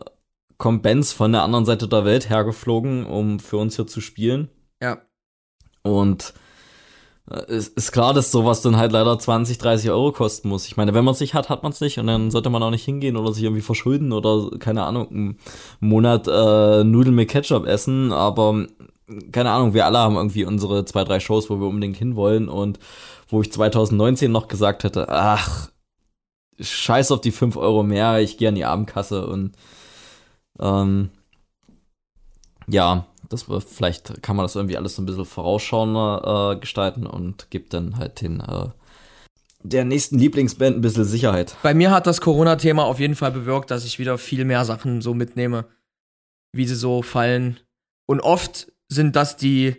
kommen Bands von der anderen Seite der Welt hergeflogen, um für uns hier zu spielen. Ja. Und äh, es ist klar, dass sowas dann halt leider 20, 30 Euro kosten muss. Ich meine, wenn man es nicht hat, hat man es nicht und dann sollte man auch nicht hingehen oder sich irgendwie verschulden oder, keine Ahnung, einen Monat äh, Nudeln mit Ketchup essen, aber keine Ahnung, wir alle haben irgendwie unsere zwei, drei Shows, wo wir unbedingt hinwollen und wo ich 2019 noch gesagt hätte, ach, scheiß auf die 5 Euro mehr, ich gehe an die Abendkasse und ähm, ja, das war, vielleicht kann man das irgendwie alles so ein bisschen vorausschauender äh, gestalten und gibt dann halt den äh, der nächsten Lieblingsband ein bisschen Sicherheit. Bei mir hat das Corona-Thema auf jeden Fall bewirkt, dass ich wieder viel mehr Sachen so mitnehme, wie sie so fallen. Und oft sind das die,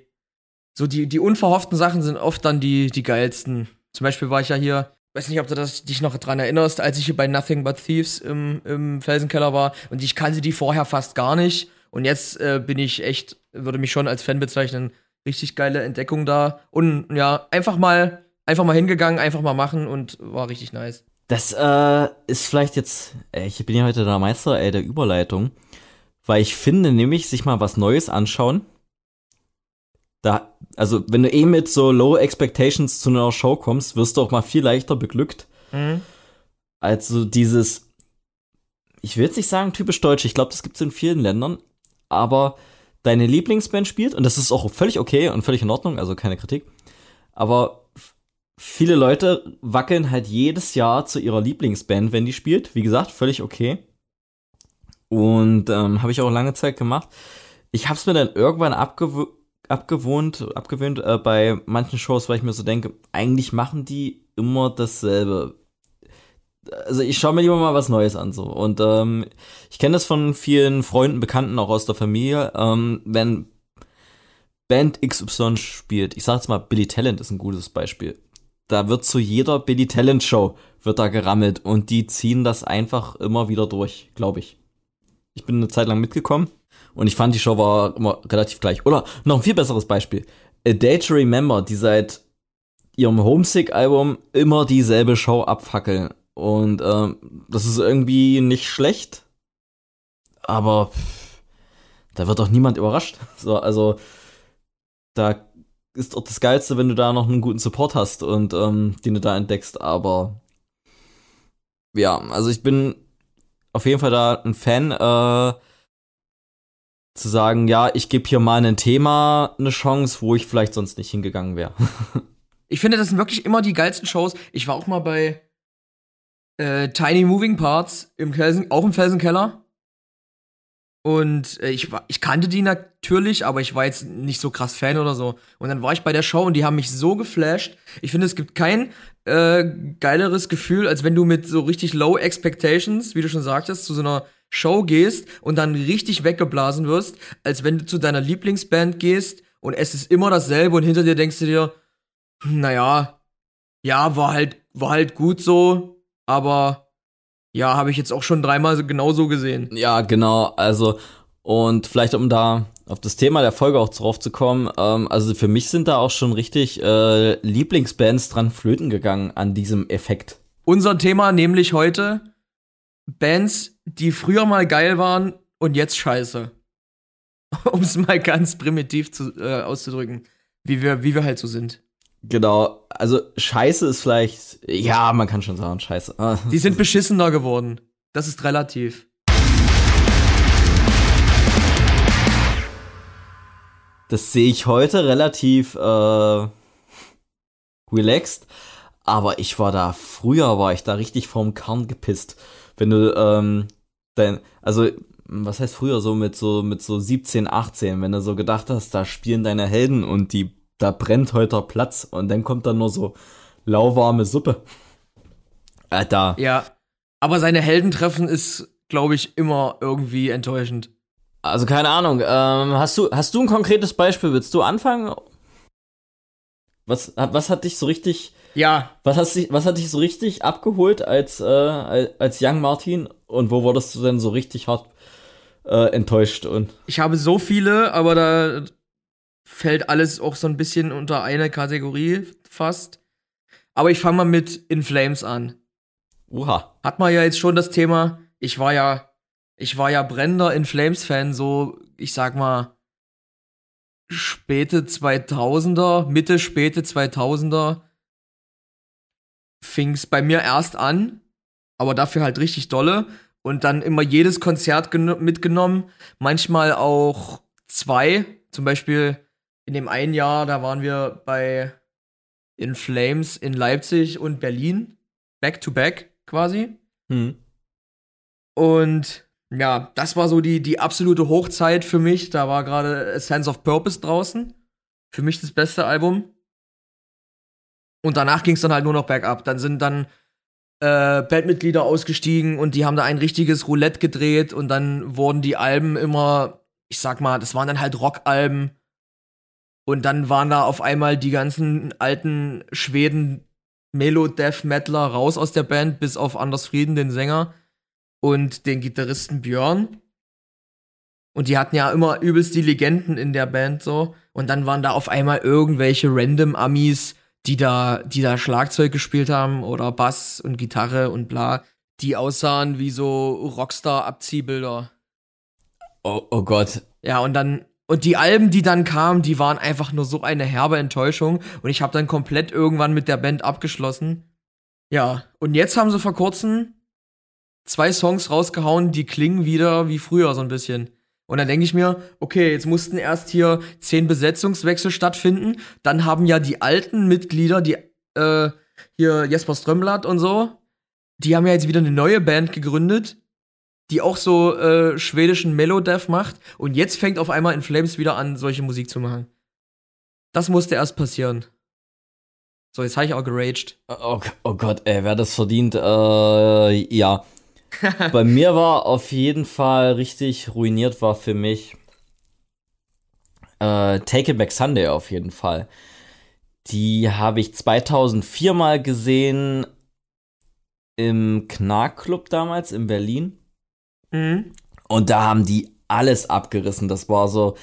so die, die unverhofften Sachen sind oft dann die, die geilsten. Zum Beispiel war ich ja hier, weiß nicht, ob du das, dich noch dran erinnerst, als ich hier bei Nothing But Thieves im, im Felsenkeller war und ich kannte die vorher fast gar nicht. Und jetzt äh, bin ich echt, würde mich schon als Fan bezeichnen, richtig geile Entdeckung da. Und ja, einfach mal, einfach mal hingegangen, einfach mal machen und war richtig nice. Das äh, ist vielleicht jetzt, ey, ich bin ja heute der Meister ey, der Überleitung, weil ich finde nämlich, sich mal was Neues anschauen. Da, also wenn du eh mit so Low Expectations zu einer Show kommst, wirst du auch mal viel leichter beglückt. Mhm. Also dieses, ich will jetzt nicht sagen typisch deutsch, ich glaube, das gibt es in vielen Ländern, aber deine Lieblingsband spielt, und das ist auch völlig okay und völlig in Ordnung, also keine Kritik, aber viele Leute wackeln halt jedes Jahr zu ihrer Lieblingsband, wenn die spielt. Wie gesagt, völlig okay. Und ähm, habe ich auch lange Zeit gemacht. Ich habe es mir dann irgendwann abgew abgewohnt, abgewöhnt äh, bei manchen Shows, weil ich mir so denke, eigentlich machen die immer dasselbe. Also ich schaue mir lieber mal was Neues an so. Und ähm, ich kenne das von vielen Freunden, Bekannten, auch aus der Familie. Ähm, wenn Band XY spielt, ich sag jetzt mal, Billy Talent ist ein gutes Beispiel. Da wird zu jeder Billy Talent Show wird da gerammelt und die ziehen das einfach immer wieder durch, glaube ich. Ich bin eine Zeit lang mitgekommen und ich fand die Show war immer relativ gleich. Oder noch ein viel besseres Beispiel. A Day to Remember, die seit ihrem Homesick-Album immer dieselbe Show abfackeln. Und ähm, das ist irgendwie nicht schlecht, aber pff, da wird doch niemand überrascht. [laughs] So, also da ist doch das Geilste, wenn du da noch einen guten Support hast und ähm, den du da entdeckst. Aber ja, also ich bin auf jeden Fall da ein Fan, äh, zu sagen, ja, ich gebe hier mal ein Thema eine Chance, wo ich vielleicht sonst nicht hingegangen wäre. [laughs] ich finde, das sind wirklich immer die geilsten Shows. Ich war auch mal bei äh, Tiny Moving Parts im Felsen, auch im Felsenkeller. Und äh, ich, ich kannte die natürlich, aber ich war jetzt nicht so krass Fan oder so. Und dann war ich bei der Show und die haben mich so geflasht. Ich finde, es gibt kein äh, geileres Gefühl, als wenn du mit so richtig low expectations, wie du schon sagtest, zu so einer Show gehst und dann richtig weggeblasen wirst, als wenn du zu deiner Lieblingsband gehst und es ist immer dasselbe und hinter dir denkst du dir, naja, ja, war halt, war halt gut so, aber ja, habe ich jetzt auch schon dreimal genauso gesehen. Ja, genau. Also, und vielleicht um da auf das Thema der Folge auch drauf zu kommen, ähm, also für mich sind da auch schon richtig äh, Lieblingsbands dran flöten gegangen an diesem Effekt. Unser Thema nämlich heute Bands, die früher mal geil waren und jetzt scheiße. [laughs] um es mal ganz primitiv zu, äh, auszudrücken, wie wir, wie wir halt so sind. Genau, also Scheiße ist vielleicht, ja, man kann schon sagen, Scheiße. [laughs] Die sind beschissener geworden. Das ist relativ. Das sehe ich heute relativ äh, relaxed, aber ich war da, früher war ich da richtig vorm Kern gepisst. Wenn du, ähm, dein, also, was heißt früher so mit so, mit so 17, 18, wenn du so gedacht hast, da spielen deine Helden und die da brennt heute Platz und dann kommt dann nur so lauwarme Suppe. Alter. Ja, aber seine Heldentreffen ist, glaube ich, immer irgendwie enttäuschend. Also keine Ahnung. Ähm, hast du hast du ein konkretes Beispiel? Willst du anfangen? Was was hat dich so richtig? Ja. Was hat dich was hat dich so richtig abgeholt als äh, als Young Martin und wo wurdest du denn so richtig hart äh, enttäuscht und? Ich habe so viele, aber da fällt alles auch so ein bisschen unter eine Kategorie fast. Aber ich fange mal mit In Flames an. Oha. Hat man ja jetzt schon das Thema. Ich war ja, ich war ja brennender In Flames Fan, so, ich sag mal, späte 2000er, Mitte, späte 2000er fing's bei mir erst an, aber dafür halt richtig dolle und dann immer jedes Konzert mitgenommen, manchmal auch zwei, zum Beispiel in dem einen Jahr, da waren wir bei In Flames in Leipzig und Berlin. Back to back quasi. Hm. Und ja, das war so die, die absolute Hochzeit für mich. Da war gerade Sense of Purpose draußen. Für mich das beste Album. Und danach ging es dann halt nur noch bergab. Dann sind dann äh, Bandmitglieder ausgestiegen und die haben da ein richtiges Roulette gedreht und dann wurden die Alben immer, ich sag mal, das waren dann halt Rockalben und dann waren da auf einmal die ganzen alten Schweden Melo-Death-Metaler raus aus der Band, bis auf Anders Frieden, den Sänger, und den Gitarristen Björn. Und die hatten ja immer übelst die Legenden in der Band so. Und dann waren da auf einmal irgendwelche random Amis, die da, die da Schlagzeug gespielt haben oder Bass und Gitarre und bla, die aussahen wie so Rockstar-Abziehbilder. Oh, oh Gott. Ja, und dann und die Alben, die dann kamen, die waren einfach nur so eine herbe Enttäuschung. Und ich habe dann komplett irgendwann mit der Band abgeschlossen. Ja, und jetzt haben sie vor kurzem zwei Songs rausgehauen, die klingen wieder wie früher so ein bisschen. Und dann denke ich mir, okay, jetzt mussten erst hier zehn Besetzungswechsel stattfinden. Dann haben ja die alten Mitglieder, die äh, hier Jesper Strömblatt und so, die haben ja jetzt wieder eine neue Band gegründet, die auch so äh, schwedischen Melodeath macht. Und jetzt fängt auf einmal In Flames wieder an, solche Musik zu machen. Das musste erst passieren. So, jetzt habe ich auch geraged. Oh, oh, Gott, ey, wer das verdient, äh, ja. [laughs] Bei mir war auf jeden Fall richtig ruiniert war für mich äh, Take It Back Sunday auf jeden Fall. Die habe ich 2004 mal gesehen im Knark-Club damals in Berlin. Mhm. Und da haben die alles abgerissen. Das war so,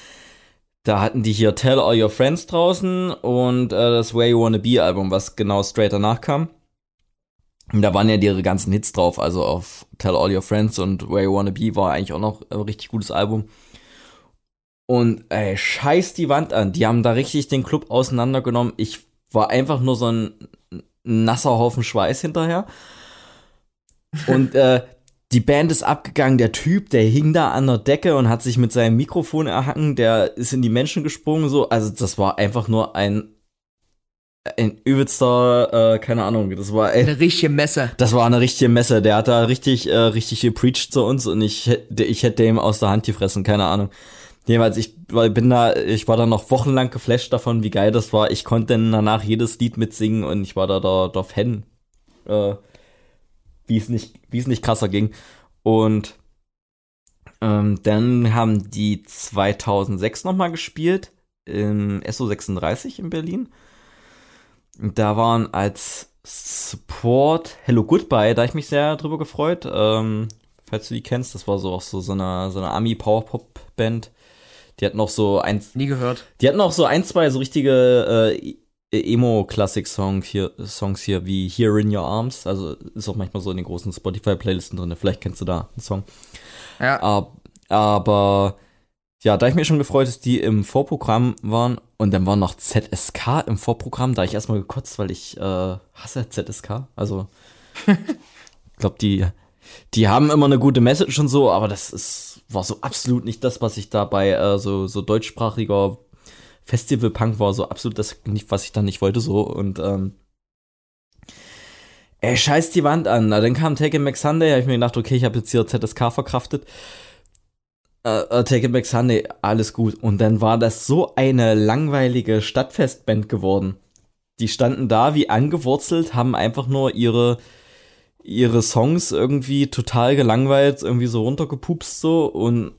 da hatten die hier Tell All Your Friends draußen und äh, das Where You Wanna Be Album, was genau straight danach kam. Da waren ja ihre ganzen Hits drauf, also auf Tell All Your Friends und Where You Wanna Be war eigentlich auch noch ein richtig gutes Album. Und ey, scheiß die Wand an. Die haben da richtig den Club auseinandergenommen. Ich war einfach nur so ein nasser Haufen Schweiß hinterher. Und äh, die Band ist abgegangen. Der Typ, der hing da an der Decke und hat sich mit seinem Mikrofon erhangen. Der ist in die Menschen gesprungen. So, also das war einfach nur ein ein übelster, äh, keine Ahnung, das war ey, eine richtige Messe. Das war eine richtige Messe. Der hat da richtig, äh, richtig gepreacht zu uns und ich, ich hätte ihm aus der Hand gefressen, keine Ahnung. Jedenfalls, ich bin da, ich war da noch wochenlang geflasht davon, wie geil das war. Ich konnte dann danach jedes Lied mitsingen und ich war da der, der Fan, äh, wie es nicht, wie es nicht krasser ging. Und ähm, dann haben die 2006 nochmal gespielt im SO36 in Berlin. Da waren als Support Hello Goodbye, da ich mich sehr drüber gefreut. Ähm, falls du die kennst, das war so auch so, so eine, so eine Ami-Power-Pop-Band. Die hatten noch so eins. Nie gehört. Die hatten auch so ein, zwei so richtige äh, Emo-Klassik-Songs hier, Songs hier wie Here in Your Arms. Also ist auch manchmal so in den großen Spotify-Playlisten drin. Vielleicht kennst du da einen Song. Ja. Aber, aber ja, da ich mir schon gefreut, dass die im Vorprogramm waren. Und dann war noch ZSK im Vorprogramm, da ich erstmal gekotzt, weil ich äh, hasse ZSK. Also [laughs] ich glaube, die die haben immer eine gute Message und so, aber das ist war so absolut nicht das, was ich da bei äh, so so deutschsprachiger Festival Punk war, so absolut das nicht, was ich da nicht wollte so. Und ähm, Ey, scheiß die Wand an. Na, dann kam Take Back Sunday, habe ich mir gedacht, okay, ich habe jetzt hier ZSK verkraftet äh, Take It Back Sunday, alles gut. Und dann war das so eine langweilige Stadtfestband geworden. Die standen da wie angewurzelt, haben einfach nur ihre, ihre Songs irgendwie total gelangweilt, irgendwie so runtergepupst so und.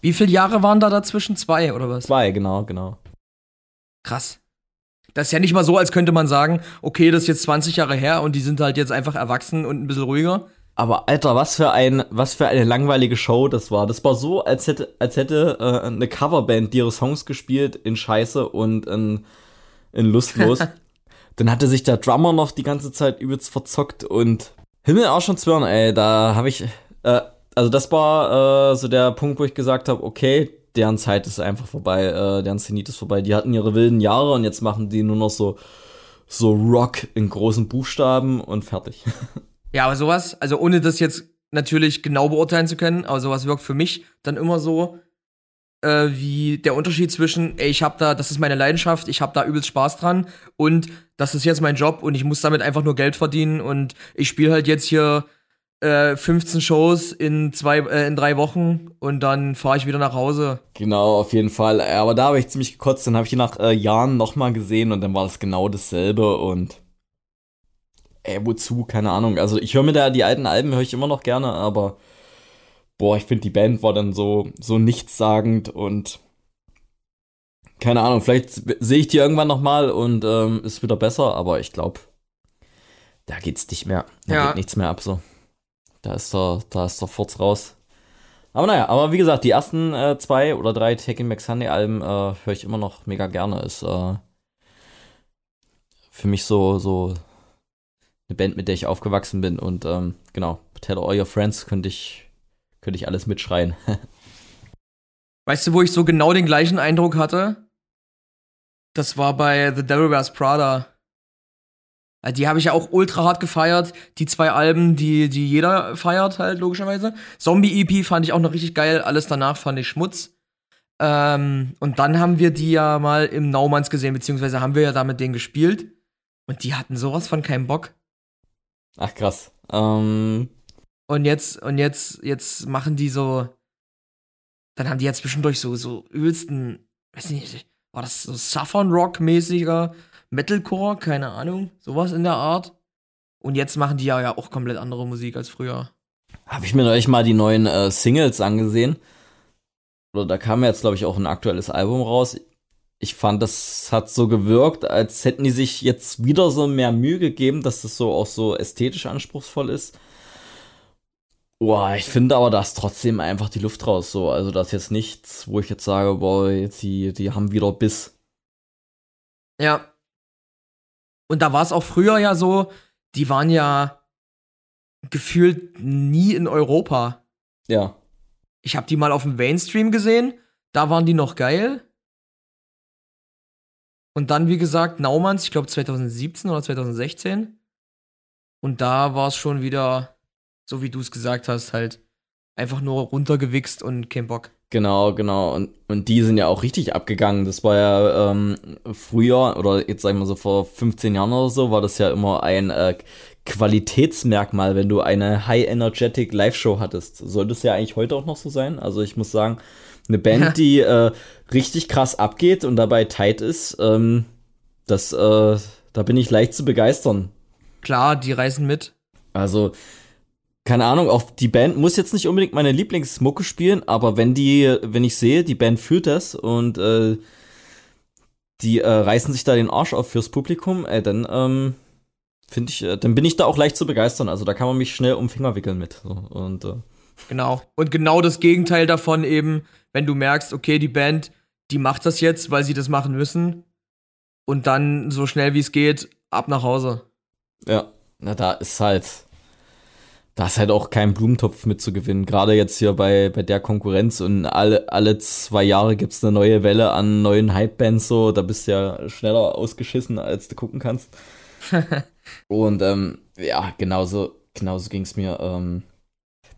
Wie viele Jahre waren da dazwischen? Zwei oder was? Zwei, genau, genau. Krass. Das ist ja nicht mal so, als könnte man sagen, okay, das ist jetzt 20 Jahre her und die sind halt jetzt einfach erwachsen und ein bisschen ruhiger. Aber Alter, was für ein, was für eine langweilige Show das war. Das war so, als hätte, als hätte äh, eine Coverband ihre Songs gespielt in Scheiße und in, in lustlos. [laughs] Dann hatte sich der Drummer noch die ganze Zeit übelst verzockt und Himmel auch schon zwirren, ey, da habe ich, äh, also das war äh, so der Punkt, wo ich gesagt habe, okay, deren Zeit ist einfach vorbei, äh, deren Zenit ist vorbei. Die hatten ihre wilden Jahre und jetzt machen die nur noch so so Rock in großen Buchstaben und fertig. [laughs] Ja, aber sowas, also ohne das jetzt natürlich genau beurteilen zu können, aber sowas wirkt für mich dann immer so äh, wie der Unterschied zwischen, ey, ich hab da, das ist meine Leidenschaft, ich hab da übelst Spaß dran und das ist jetzt mein Job und ich muss damit einfach nur Geld verdienen und ich spiele halt jetzt hier äh, 15 Shows in zwei, äh, in drei Wochen und dann fahre ich wieder nach Hause. Genau, auf jeden Fall. Aber da habe ich ziemlich gekotzt, dann habe ich die nach äh, Jahren nochmal gesehen und dann war das genau dasselbe und ey, wozu? Keine Ahnung. Also ich höre mir da die alten Alben, höre ich immer noch gerne, aber boah, ich finde die Band war dann so, so nichtssagend und keine Ahnung, vielleicht sehe ich die irgendwann nochmal und ähm, ist wieder besser, aber ich glaube, da geht's nicht mehr. Da ja. geht nichts mehr ab so. Da ist der, da ist der Furz raus. Aber naja, aber wie gesagt, die ersten äh, zwei oder drei Taking Back Sunday Alben äh, höre ich immer noch mega gerne. Ist äh, für mich so, so eine Band, mit der ich aufgewachsen bin. Und ähm, genau, Tell All Your Friends könnte ich, könnte ich alles mitschreien. [laughs] weißt du, wo ich so genau den gleichen Eindruck hatte? Das war bei The Devil Wears Prada. Also Die habe ich ja auch ultra hart gefeiert. Die zwei Alben, die, die jeder feiert, halt, logischerweise. Zombie-EP fand ich auch noch richtig geil. Alles danach fand ich Schmutz. Ähm, und dann haben wir die ja mal im Naumanns gesehen, beziehungsweise haben wir ja da mit denen gespielt. Und die hatten sowas von keinen Bock. Ach krass. Ähm, Und jetzt, und jetzt, jetzt machen die so. Dann haben die ja zwischendurch so, so übelsten, weiß nicht, war das so Southern Rock-mäßiger Metalcore, keine Ahnung, sowas in der Art. Und jetzt machen die ja, ja auch komplett andere Musik als früher. Habe ich mir neulich mal die neuen äh, Singles angesehen. Oder da kam jetzt, glaube ich, auch ein aktuelles Album raus. Ich fand, das hat so gewirkt, als hätten die sich jetzt wieder so mehr Mühe gegeben, dass das so auch so ästhetisch anspruchsvoll ist. Boah, ich finde aber, da ist trotzdem einfach die Luft raus. So, also das ist jetzt nichts, wo ich jetzt sage, boah, die, die haben wieder Biss. Ja. Und da war es auch früher ja so, die waren ja gefühlt nie in Europa. Ja. Ich habe die mal auf dem Mainstream gesehen, da waren die noch geil. Und dann, wie gesagt, Naumanns, ich glaube 2017 oder 2016. Und da war es schon wieder, so wie du es gesagt hast, halt einfach nur runtergewichst und kein Bock. Genau, genau. Und, und die sind ja auch richtig abgegangen. Das war ja ähm, früher, oder jetzt sagen wir so vor 15 Jahren oder so, war das ja immer ein äh, Qualitätsmerkmal, wenn du eine High-Energetic Live-Show hattest. Sollte es ja eigentlich heute auch noch so sein. Also ich muss sagen, eine Band, die äh, richtig krass abgeht und dabei tight ist, ähm, das, äh, da bin ich leicht zu begeistern. Klar, die reisen mit. Also, keine Ahnung, auch die Band muss jetzt nicht unbedingt meine Lieblingsmucke spielen, aber wenn die, wenn ich sehe, die Band fühlt das und äh, die äh, reißen sich da den Arsch auf fürs Publikum, ey, dann ähm, finde ich, äh, dann bin ich da auch leicht zu begeistern. Also da kann man mich schnell um Finger wickeln mit. So. Und äh, Genau. Und genau das Gegenteil davon eben, wenn du merkst, okay, die Band, die macht das jetzt, weil sie das machen müssen. Und dann so schnell wie es geht, ab nach Hause. ja, na da ist halt, da ist halt auch kein Blumentopf mitzugewinnen. Gerade jetzt hier bei, bei der Konkurrenz und alle, alle zwei Jahre gibt's eine neue Welle an neuen Hype-Bands so, da bist du ja schneller ausgeschissen, als du gucken kannst. [laughs] Und ähm, ja, genauso, genauso ging's mir ähm,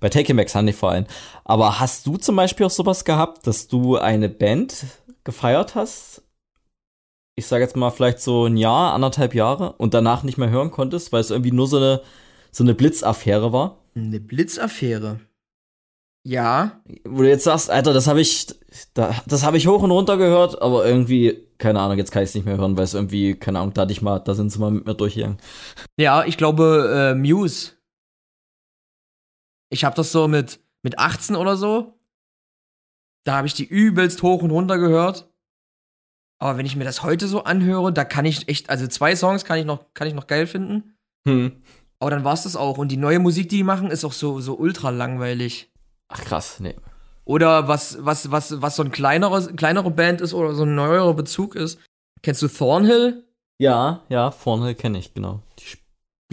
bei Taking Back Sunday vor allem. Aber hast du zum Beispiel auch sowas gehabt, dass du eine Band gefeiert hast? Ich sage jetzt mal vielleicht so ein Jahr, anderthalb Jahre und danach nicht mehr hören konntest, weil es irgendwie nur so eine, so eine Blitzaffäre war? Eine Blitzaffäre. Ja. Wo du jetzt sagst, Alter, das habe ich, da, das habe ich hoch und runter gehört, aber irgendwie, keine Ahnung, jetzt kann ich es nicht mehr hören, weil es irgendwie, keine Ahnung, da hatte ich mal, da sind sie mal mit mir durchgegangen. Ja, ich glaube, äh, Muse. Ich habe das so mit, mit 18 oder so. Da habe ich die übelst hoch und runter gehört. Aber wenn ich mir das heute so anhöre, da kann ich echt, also zwei Songs kann ich noch, kann ich noch geil finden. Hm. Aber dann war's das auch. Und die neue Musik, die die machen, ist auch so, so ultra langweilig. Ach krass, nee. Oder was, was, was, was so ein kleinerer, kleinere Band ist oder so ein neuerer Bezug ist. Kennst du Thornhill? Ja, ja, Thornhill kenne ich, genau.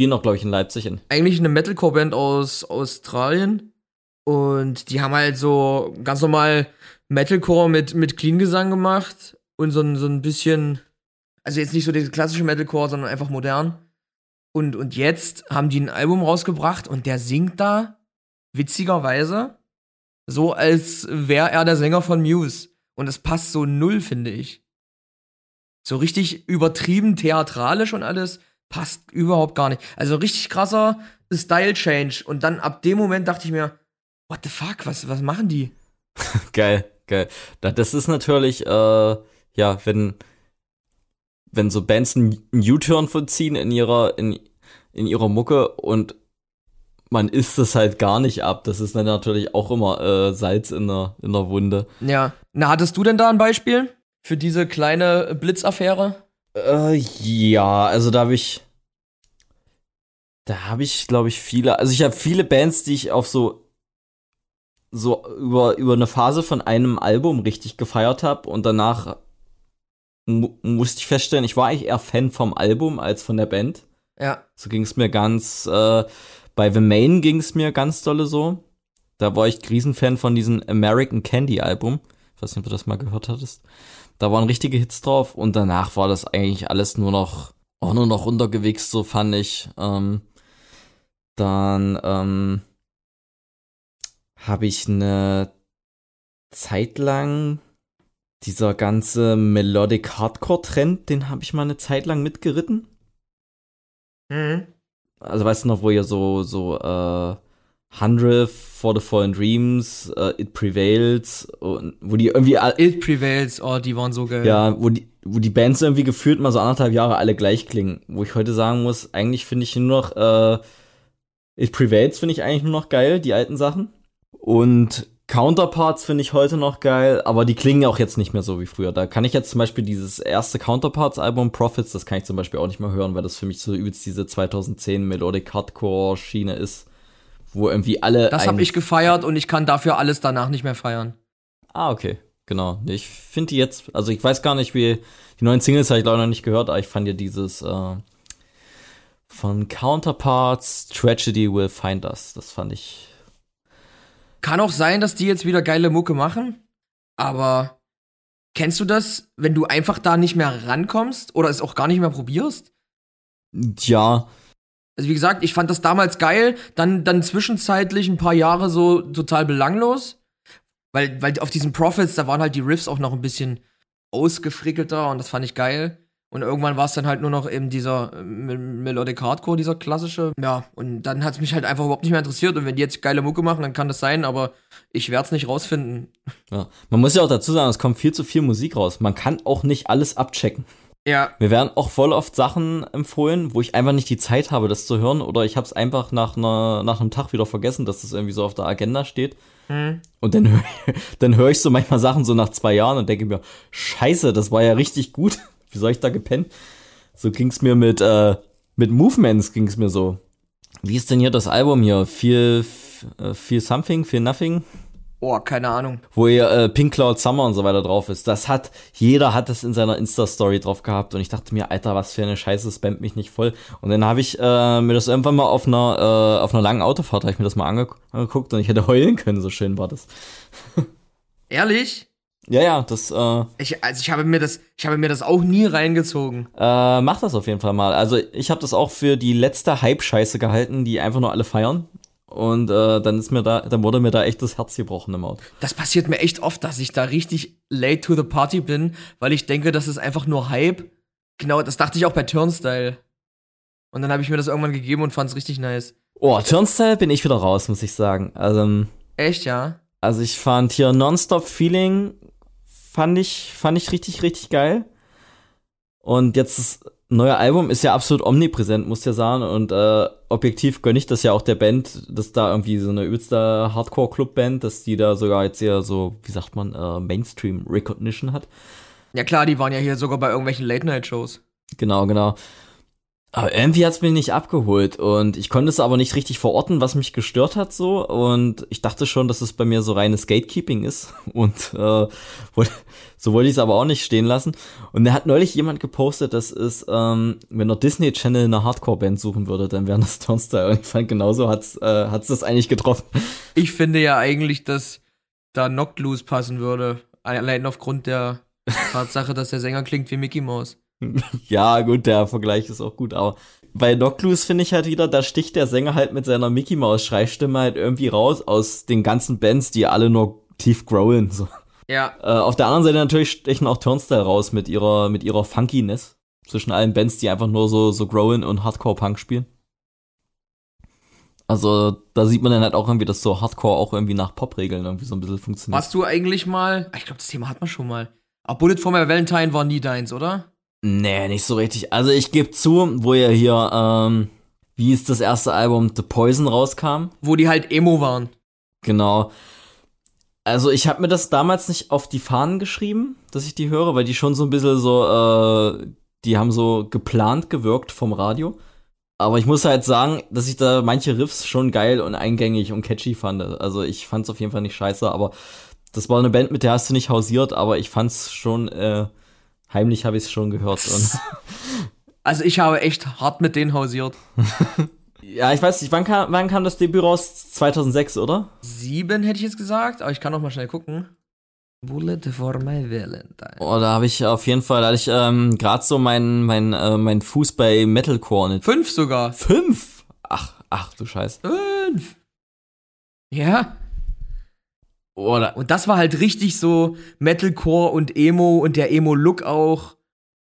Spielen auch, glaube ich, in Leipzig in. Eigentlich eine Metalcore-Band aus Australien. Und die haben halt so ganz normal Metalcore mit, mit Clean-Gesang gemacht. Und so ein, so ein bisschen, also jetzt nicht so der klassische Metalcore, sondern einfach modern. Und, und jetzt haben die ein Album rausgebracht und der singt da, witzigerweise, so als wäre er der Sänger von Muse. Und das passt so null, finde ich. So richtig übertrieben theatralisch und alles passt überhaupt gar nicht. Also richtig krasser Style Change. Und dann ab dem Moment dachte ich mir, what the fuck, was, was machen die? [laughs] Geil, geil. Da- Das ist natürlich, äh, ja, wenn, wenn so Bands einen U-Turn vollziehen in ihrer, in, in ihrer Mucke und man isst es halt gar nicht ab. Das ist dann natürlich auch immer äh, Salz in der, in der Wunde. Ja. Na, hattest du denn da ein Beispiel für diese kleine Blitzaffäre? Äh, ja, also da habe ich. Da habe ich, glaube ich, viele. Also ich habe viele Bands, die ich auf so. So über, über eine Phase von einem Album richtig gefeiert habe und danach mu musste ich feststellen, ich war eigentlich eher Fan vom Album als von der Band. Ja. So ging es mir ganz. Äh, bei The Main ging es mir ganz dolle so. Da war ich Riesenfan von diesem American Candy Album. Ich weiß nicht, ob du das mal gehört hattest. Da waren richtige Hits drauf und danach war das eigentlich alles nur noch auch nur noch runtergewichst, so fand ich. Ähm, dann ähm, habe ich eine Zeit lang dieser ganze Melodic Hardcore Trend, den habe ich mal eine Zeit lang mitgeritten. Mhm. Also weißt du noch, wo ihr so so äh, Hundredth, For the Fallen Dreams, uh, It Prevails, und wo die irgendwie It Prevails, oh, die waren so geil. Ja, wo die, wo die Bands irgendwie gefühlt mal so anderthalb Jahre alle gleich klingen. Wo ich heute sagen muss, eigentlich finde ich nur noch äh, It Prevails finde ich eigentlich nur noch geil, die alten Sachen. Und Counterparts finde ich heute noch geil, aber die klingen auch jetzt nicht mehr so wie früher. Da kann ich jetzt zum Beispiel dieses erste Counterparts-Album Profits, das kann ich zum Beispiel auch nicht mehr hören, weil das für mich so übelst diese 2010 Melodic Hardcore-Schiene ist wo irgendwie alle. Das habe ich gefeiert und ich kann dafür alles danach nicht mehr feiern. Ah, okay. Genau. Ich finde die jetzt, also ich weiß gar nicht, wie die neuen Singles habe ich leider noch nicht gehört, aber ich fand ja dieses äh, von Counterparts Tragedy Will Find Us. Das fand ich. Kann auch sein, dass die jetzt wieder geile Mucke machen, aber kennst du das, wenn du einfach da nicht mehr rankommst oder es auch gar nicht mehr probierst? Ja, also wie gesagt, ich fand das damals geil, dann, dann zwischenzeitlich ein paar Jahre so total belanglos. Weil, weil auf diesen Profits, da waren halt die Riffs auch noch ein bisschen ausgefrickelter und das fand ich geil. Und irgendwann war es dann halt nur noch eben dieser äh, Melodic Hardcore, dieser klassische. Ja, und dann hat es mich halt einfach überhaupt nicht mehr interessiert. Und wenn die jetzt geile Mucke machen, dann kann das sein, aber ich werde es nicht rausfinden. Ja, man muss ja auch dazu sagen, es kommt viel zu viel Musik raus. Man kann auch nicht alles abchecken. Ja. Mir werden auch voll oft Sachen empfohlen, wo ich einfach nicht die Zeit habe, das zu hören, oder ich habe es einfach nach, einer, nach einem Tag wieder vergessen, dass das irgendwie so auf der Agenda steht. Mhm. Und dann höre [laughs] dann hör ich so manchmal Sachen so nach zwei Jahren und denke mir, scheiße, das war ja richtig gut. [laughs] Wie soll ich da gepennt? So ging's mir mit, äh, mit Movements ging's mir so. Wie ist denn hier das Album hier? Viel, viel Something, viel Nothing? Oh, keine Ahnung. Wo ihr äh, Pink Cloud Summer und so weiter drauf ist. Das hat, jeder hat das in seiner Insta-Story drauf gehabt und ich dachte mir, Alter, was für eine Scheiße, spammt mich nicht voll. Und dann habe ich äh, mir das irgendwann mal auf einer, äh, auf einer langen Autofahrt, habe ich mir das mal ange angeguckt und ich hätte heulen können, so schön war das. [laughs] Ehrlich? Ja, ja, das. Äh, ich, also ich habe mir das, ich habe mir das auch nie reingezogen. Äh, mach das auf jeden Fall mal. Also ich habe das auch für die letzte Hype-Scheiße gehalten, die einfach nur alle feiern. Und äh, dann ist mir da, dann wurde mir da echt das Herz gebrochen im Auto. Das passiert mir echt oft, dass ich da richtig late to the party bin, weil ich denke, das ist einfach nur Hype. Genau, das dachte ich auch bei Turnstyle. Und dann habe ich mir das irgendwann gegeben und fand es richtig nice. Oh, Turnstyle bin ich wieder raus, muss ich sagen. Also, ähm, echt, ja? Also ich fand hier Nonstop Feeling fand ich fand ich richtig richtig geil. Und jetzt ist neue Album ist ja absolut omnipräsent, muss ja sagen. Und äh, objektiv gönne ich das ja auch der Band, dass da irgendwie so eine übelste Hardcore-Club-Band, dass die da sogar jetzt eher so, wie sagt man, äh, Mainstream-Recognition hat. Ja klar, die waren ja hier sogar bei irgendwelchen Late-Night-Shows. Genau, genau. Aber irgendwie hat's mich nicht abgeholt und ich konnte es aber nicht richtig verorten, was mich gestört hat so und ich dachte schon, dass es bei mir so reines Gatekeeping ist [laughs] und äh, so wollte ich es aber auch nicht stehen lassen. Und da hat neulich jemand gepostet, dass es, ähm, wenn der Disney Channel eine Hardcore-Band suchen würde, dann wären das Turnstyle. Und ich fand genauso hat's äh, hat's das eigentlich getroffen. Ich finde ja eigentlich, dass da Knocked Loose passen würde, allein aufgrund der Tatsache, dass der Sänger klingt wie Mickey Mouse. Ja, gut, der Vergleich ist auch gut, aber bei Knockloose finde ich halt wieder, da sticht der Sänger halt mit seiner Mickey Maus Schreistimme halt irgendwie raus aus den ganzen Bands, die alle nur tief growlen, so. Ja. Äh, auf der anderen Seite natürlich stechen auch Turnstyle raus mit ihrer, mit ihrer Funkiness zwischen allen Bands, die einfach nur so, so growlen und Hardcore Punk spielen. Also, da sieht man dann halt auch irgendwie, dass so Hardcore auch irgendwie nach Pop-Regeln irgendwie so ein bisschen funktioniert. Warst du eigentlich mal, ich glaube, das Thema hat man schon mal. Aber Bullet for My Valentine war nie deins, oder? Nee, nicht so richtig. Also ich gebe zu, wo ja hier, ähm, wie ist das erste Album The Poison rauskam? Wo die halt Emo waren. Genau. Also ich habe mir das damals nicht auf die Fahnen geschrieben, dass ich die höre, weil die schon so ein bisschen so, äh, die haben so geplant gewirkt vom Radio. Aber ich muss halt sagen, dass ich da manche Riffs schon geil und eingängig und catchy fand. Also ich fand's auf jeden Fall nicht scheiße, aber das war eine Band, mit der hast du nicht hausiert, aber ich fand's schon äh, Heimlich habe ich es schon gehört. [laughs] also ich habe echt hart mit denen hausiert. [laughs] ja, ich weiß nicht, wann kam, wann kam das Debüt raus? 2006, oder? Sieben hätte ich jetzt gesagt, aber ich kann noch mal schnell gucken. Bullet for my Valentine. Oh, da habe ich auf jeden Fall, da hatte ich ähm, gerade so meinen mein, äh, mein Fuß bei Metalcore nicht. Fünf sogar. Fünf? Ach, ach du Scheiß. Fünf. Ja. Oder Und das war halt richtig so Metalcore und Emo und der Emo-Look auch.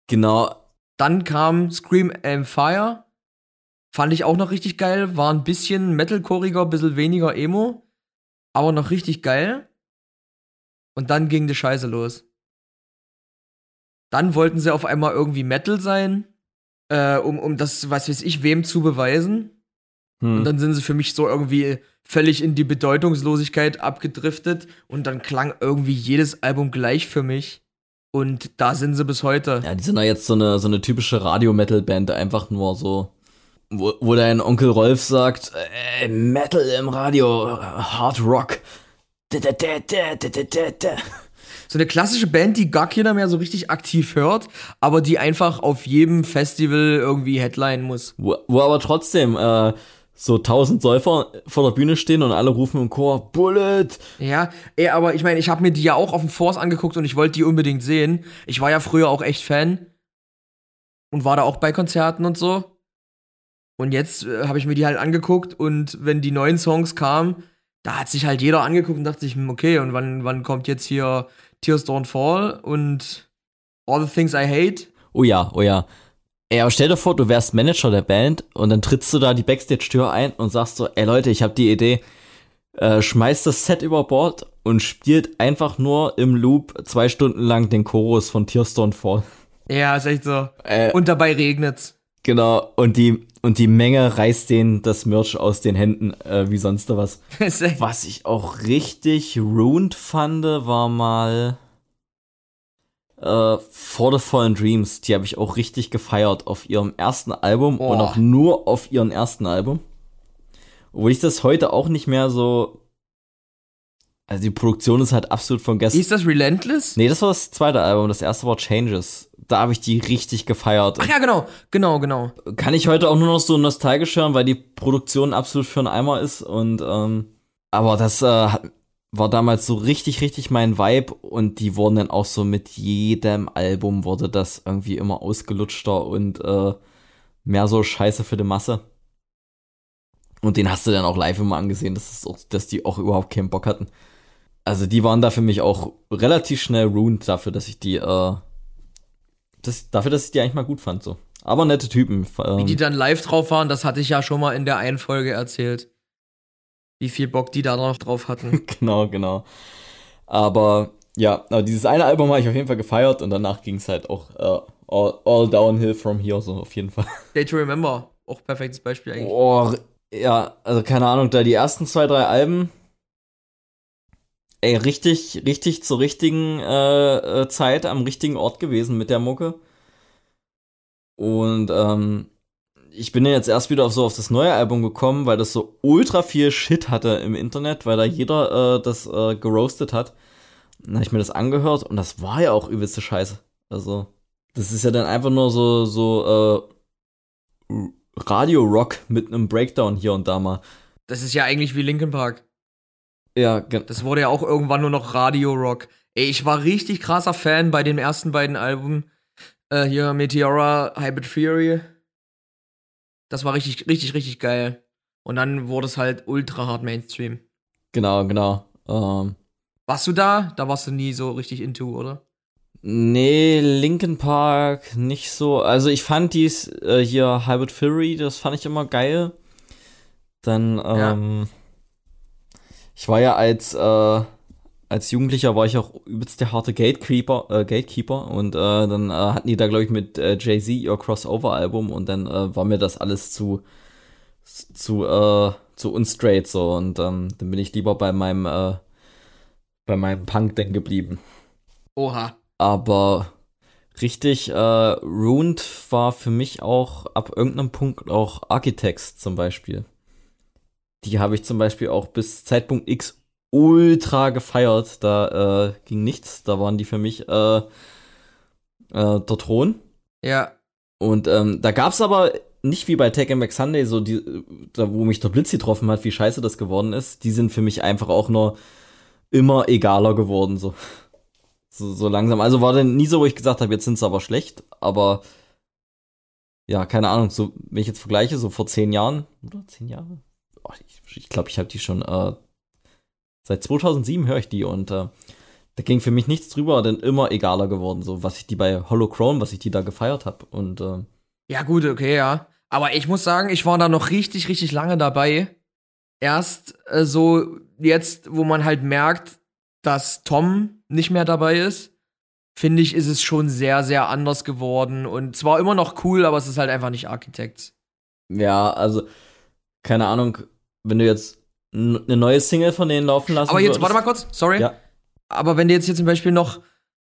genau, Dann kam Scream and Fire. Fand ich auch noch richtig geil. War ein bisschen Metalcoreiger, bisschen weniger Emo. Aber noch richtig geil. Und dann ging die Scheiße los. Dann wollten sie auf einmal irgendwie Metal sein. Äh, um, um das, was weiß ich, wem zu beweisen. hm. Und dann sind sie für mich so irgendwie völlig in die Bedeutungslosigkeit abgedriftet. Und dann klang irgendwie jedes Album gleich für mich. Und da sind sie bis heute. Ja, die sind ja jetzt so eine, so eine typische Radio-Metal-Band, einfach nur so, wo, wo dein Onkel Rolf sagt, äh, Metal im Radio, Hard Rock. Da, da, da. So eine klassische Band, die gar keiner mehr so richtig aktiv hört, aber die einfach auf jedem Festival irgendwie Headline muss. Wo, wo aber trotzdem äh, so tausend Säufer vor der Bühne stehen und alle rufen im Chor, Bullet! Ja, ey, aber ich meine, ich habe mir die ja auch auf dem Force angeguckt und ich wollte die unbedingt sehen. Ich war ja früher auch echt Fan und war da auch bei Konzerten und so. Und jetzt äh, habe ich mir die halt angeguckt und wenn die neuen Songs kamen, da hat sich halt jeder angeguckt und dachte sich, hm, okay, und wann, wann kommt jetzt hier Tears Don't Fall und All the Things I Hate? Oh ja, oh ja. Ey, aber stell dir vor, du wärst Manager der Band und dann trittst du da die Backstage-Tür ein und sagst so, ey Leute, ich habe die Idee, äh, schmeißt das Set über Bord und spielt einfach nur im Loop zwei Stunden lang den Chorus von Tears Don't Fall. Ja, ist echt so. Äh, Und dabei regnet's. genau, und die, und die Menge reißt denen das Merch aus den Händen, äh, wie sonst was. [laughs] Was ich auch richtig ruined fand, war mal äh, For the Fallen Dreams. Die habe ich auch richtig gefeiert auf ihrem ersten Album und Oh. auch nur auf ihrem ersten Album. Obwohl ich das heute auch nicht mehr so. Also die Produktion ist halt absolut von gestern. Ist das Relentless? Nee, das war das zweite Album. Das erste war Changes. Da habe ich die richtig gefeiert. Ach ja, genau, genau, genau. Kann ich heute auch nur noch so nostalgisch hören, weil die Produktion absolut für einen Eimer ist und ähm, aber das äh, hat- war damals so richtig, richtig mein Vibe und die wurden dann auch so mit jedem Album wurde das irgendwie immer ausgelutschter und äh, mehr so Scheiße für die Masse. Und den hast du dann auch live immer angesehen, dass, es auch, dass die auch überhaupt keinen Bock hatten. Also die waren da für mich auch relativ schnell ruined dafür, dass ich die, äh, das, dafür, dass ich die eigentlich mal gut fand, so. Aber nette Typen. Ähm, Wie die dann live drauf waren, das hatte ich ja schon mal in der einen Folge erzählt. Wie viel Bock die da noch drauf hatten. [laughs] genau, genau. Aber ja, aber dieses eine Album habe ich auf jeden Fall gefeiert und danach ging es halt auch äh, all, all downhill from here, so auf jeden Fall. [laughs] Day to Remember, auch perfektes Beispiel eigentlich. Oh, ja, also keine Ahnung, da die ersten zwei, drei Alben, ey, richtig, richtig zur richtigen äh, äh, Zeit am richtigen Ort gewesen mit der Mucke. Und ähm, ich bin ja jetzt erst wieder auf so auf das neue Album gekommen, weil das so ultra viel Shit hatte im Internet, weil da jeder äh, das äh, geroastet hat. Dann habe ich mir das angehört und das war ja auch übelste Scheiße. Also, das ist ja dann einfach nur so, so, äh, Radio-Rock mit einem Breakdown hier und da mal. Das ist ja eigentlich wie Linkin Park. Ja, gen- Das wurde ja auch irgendwann nur noch Radio Rock. Ey, ich war richtig krasser Fan bei den ersten beiden Alben. Äh, hier Meteora, Hybrid Theory. Das war richtig, richtig, richtig geil. Und dann wurde es halt ultra hart Mainstream. genau, genau. Ähm, Warst du da? Da warst du nie so richtig into, oder? nee, Linkin Park nicht so. Also ich fand dies äh, hier Hybrid Fury, das fand ich immer geil. Dann, ähm, ich war ja als, äh, als Jugendlicher war ich auch übelst der harte Gatekeeper, äh, Gatekeeper und äh, dann äh, hatten die da, glaube ich, mit äh, Jay-Z ihr Crossover-Album und dann äh, war mir das alles zu, zu, äh, zu unstraight so und ähm, dann bin ich lieber bei meinem, äh, bei meinem Punk denn geblieben. Oha. Aber richtig äh, ruined war für mich auch ab irgendeinem Punkt auch Architects zum Beispiel. Die habe ich zum Beispiel auch bis Zeitpunkt X ultra gefeiert. Da äh, ging nichts. Da waren die für mich äh, äh, der Thron. Ja. Und ähm, da gab's aber nicht wie bei Tech and Back Sunday, so die, da wo mich der Blitz getroffen hat, wie scheiße das geworden ist. Die sind für mich einfach auch nur immer egaler geworden. So. So, so langsam. Also war dann nie so, wo ich gesagt habe, jetzt sind sie aber schlecht, aber ja, keine Ahnung, so, wenn ich jetzt vergleiche, so vor zehn Jahren, oder zehn Jahre? Oh, ich glaube, ich, glaub, ich habe die schon, äh, seit 2007 höre ich die und äh, da ging für mich nichts drüber, denn immer egaler geworden, so was ich die bei Hollow Crown, was ich die da gefeiert habe und äh, Ja, gut, okay, ja. Aber ich muss sagen, ich war da noch richtig, richtig lange dabei. Erst äh, so jetzt, wo man halt merkt, dass Tom nicht mehr dabei ist, finde ich, ist es schon sehr, sehr anders geworden. Und zwar immer noch cool, aber es ist halt einfach nicht Architects. ja, also keine Ahnung, wenn du jetzt eine neue Single von denen laufen lassen Aber jetzt, warte mal kurz, sorry. Ja. Aber wenn du jetzt hier zum Beispiel noch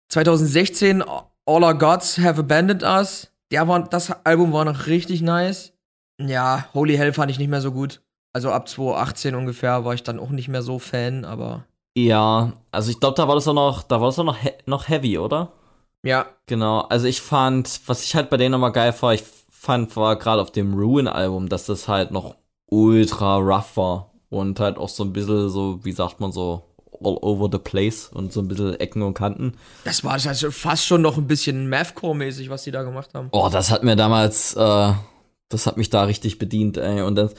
2016 All Our Gods Have Abandoned Us, der war, das Album war noch richtig nice. Ja, Holy Hell fand ich nicht mehr so gut. Also ab 2018 ungefähr war ich dann auch nicht mehr so Fan, aber Ja, also ich glaube, da war das auch noch, da war das auch noch, he noch heavy, oder? ja, Genau, also ich fand, was ich halt bei denen nochmal geil war, ich fand, war gerade auf dem Ruin-Album, dass das halt noch ultra rough war und halt auch so ein bisschen so, wie sagt man so, all over the place und so ein bisschen Ecken und Kanten. das war also fast schon noch ein bisschen Mathcore-mäßig, was die da gemacht haben. Oh, das hat mir damals, äh, das hat mich da richtig bedient, ey, und das,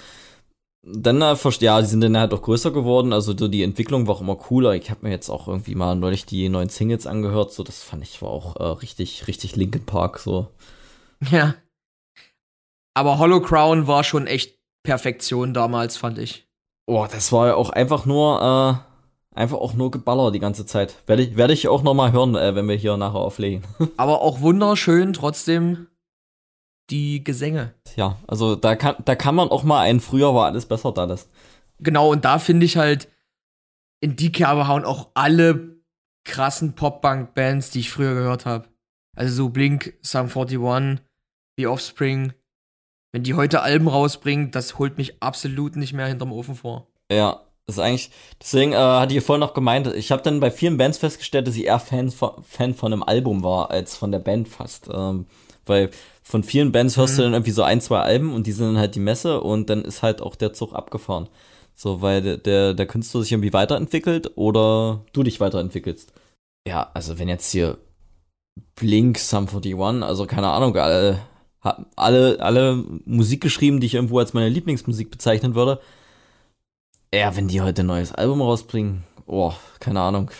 dann, äh, ja, die sind dann halt auch größer geworden, also so die Entwicklung war auch immer cooler. Ich habe mir jetzt auch irgendwie mal neulich die neuen Singles angehört, so das fand ich war auch äh, richtig, richtig Linkin Park, so. Ja. Aber Hollow Crown war schon echt Perfektion damals, fand ich. Oh, das war ja auch einfach nur, äh, einfach auch nur Geballer die ganze Zeit. Werde ich, werde ich auch noch mal hören, äh, wenn wir hier nachher auflegen. [laughs] Aber auch wunderschön trotzdem die Gesänge. ja, also da kann, da kann man auch mal ein früher war alles besser da das. Genau, und da finde ich halt, in die Kerbe hauen auch alle krassen Pop-Punk-Bands, die ich früher gehört habe. Also so Blink, Sum 41, The Offspring. Wenn die heute Alben rausbringen, das holt mich absolut nicht mehr hinterm Ofen vor. Ja, das ist eigentlich, deswegen äh, hatte ich vorhin noch gemeint, ich habe dann bei vielen Bands festgestellt, dass ich eher Fan von, Fan von einem Album war, als von der Band fast. Ähm, weil von vielen Bands hörst du Mhm. dann irgendwie so ein, zwei Alben und die sind dann halt die Messe und dann ist halt auch der Zug abgefahren. So, weil der, der, der Künstler sich irgendwie weiterentwickelt oder du dich weiterentwickelst. Ja, also wenn jetzt hier Blink, Sum 41, also keine Ahnung, alle, ha- alle, alle Musik geschrieben, die ich irgendwo als meine Lieblingsmusik bezeichnen würde. Ja, wenn die heute ein neues Album rausbringen, oh, keine Ahnung.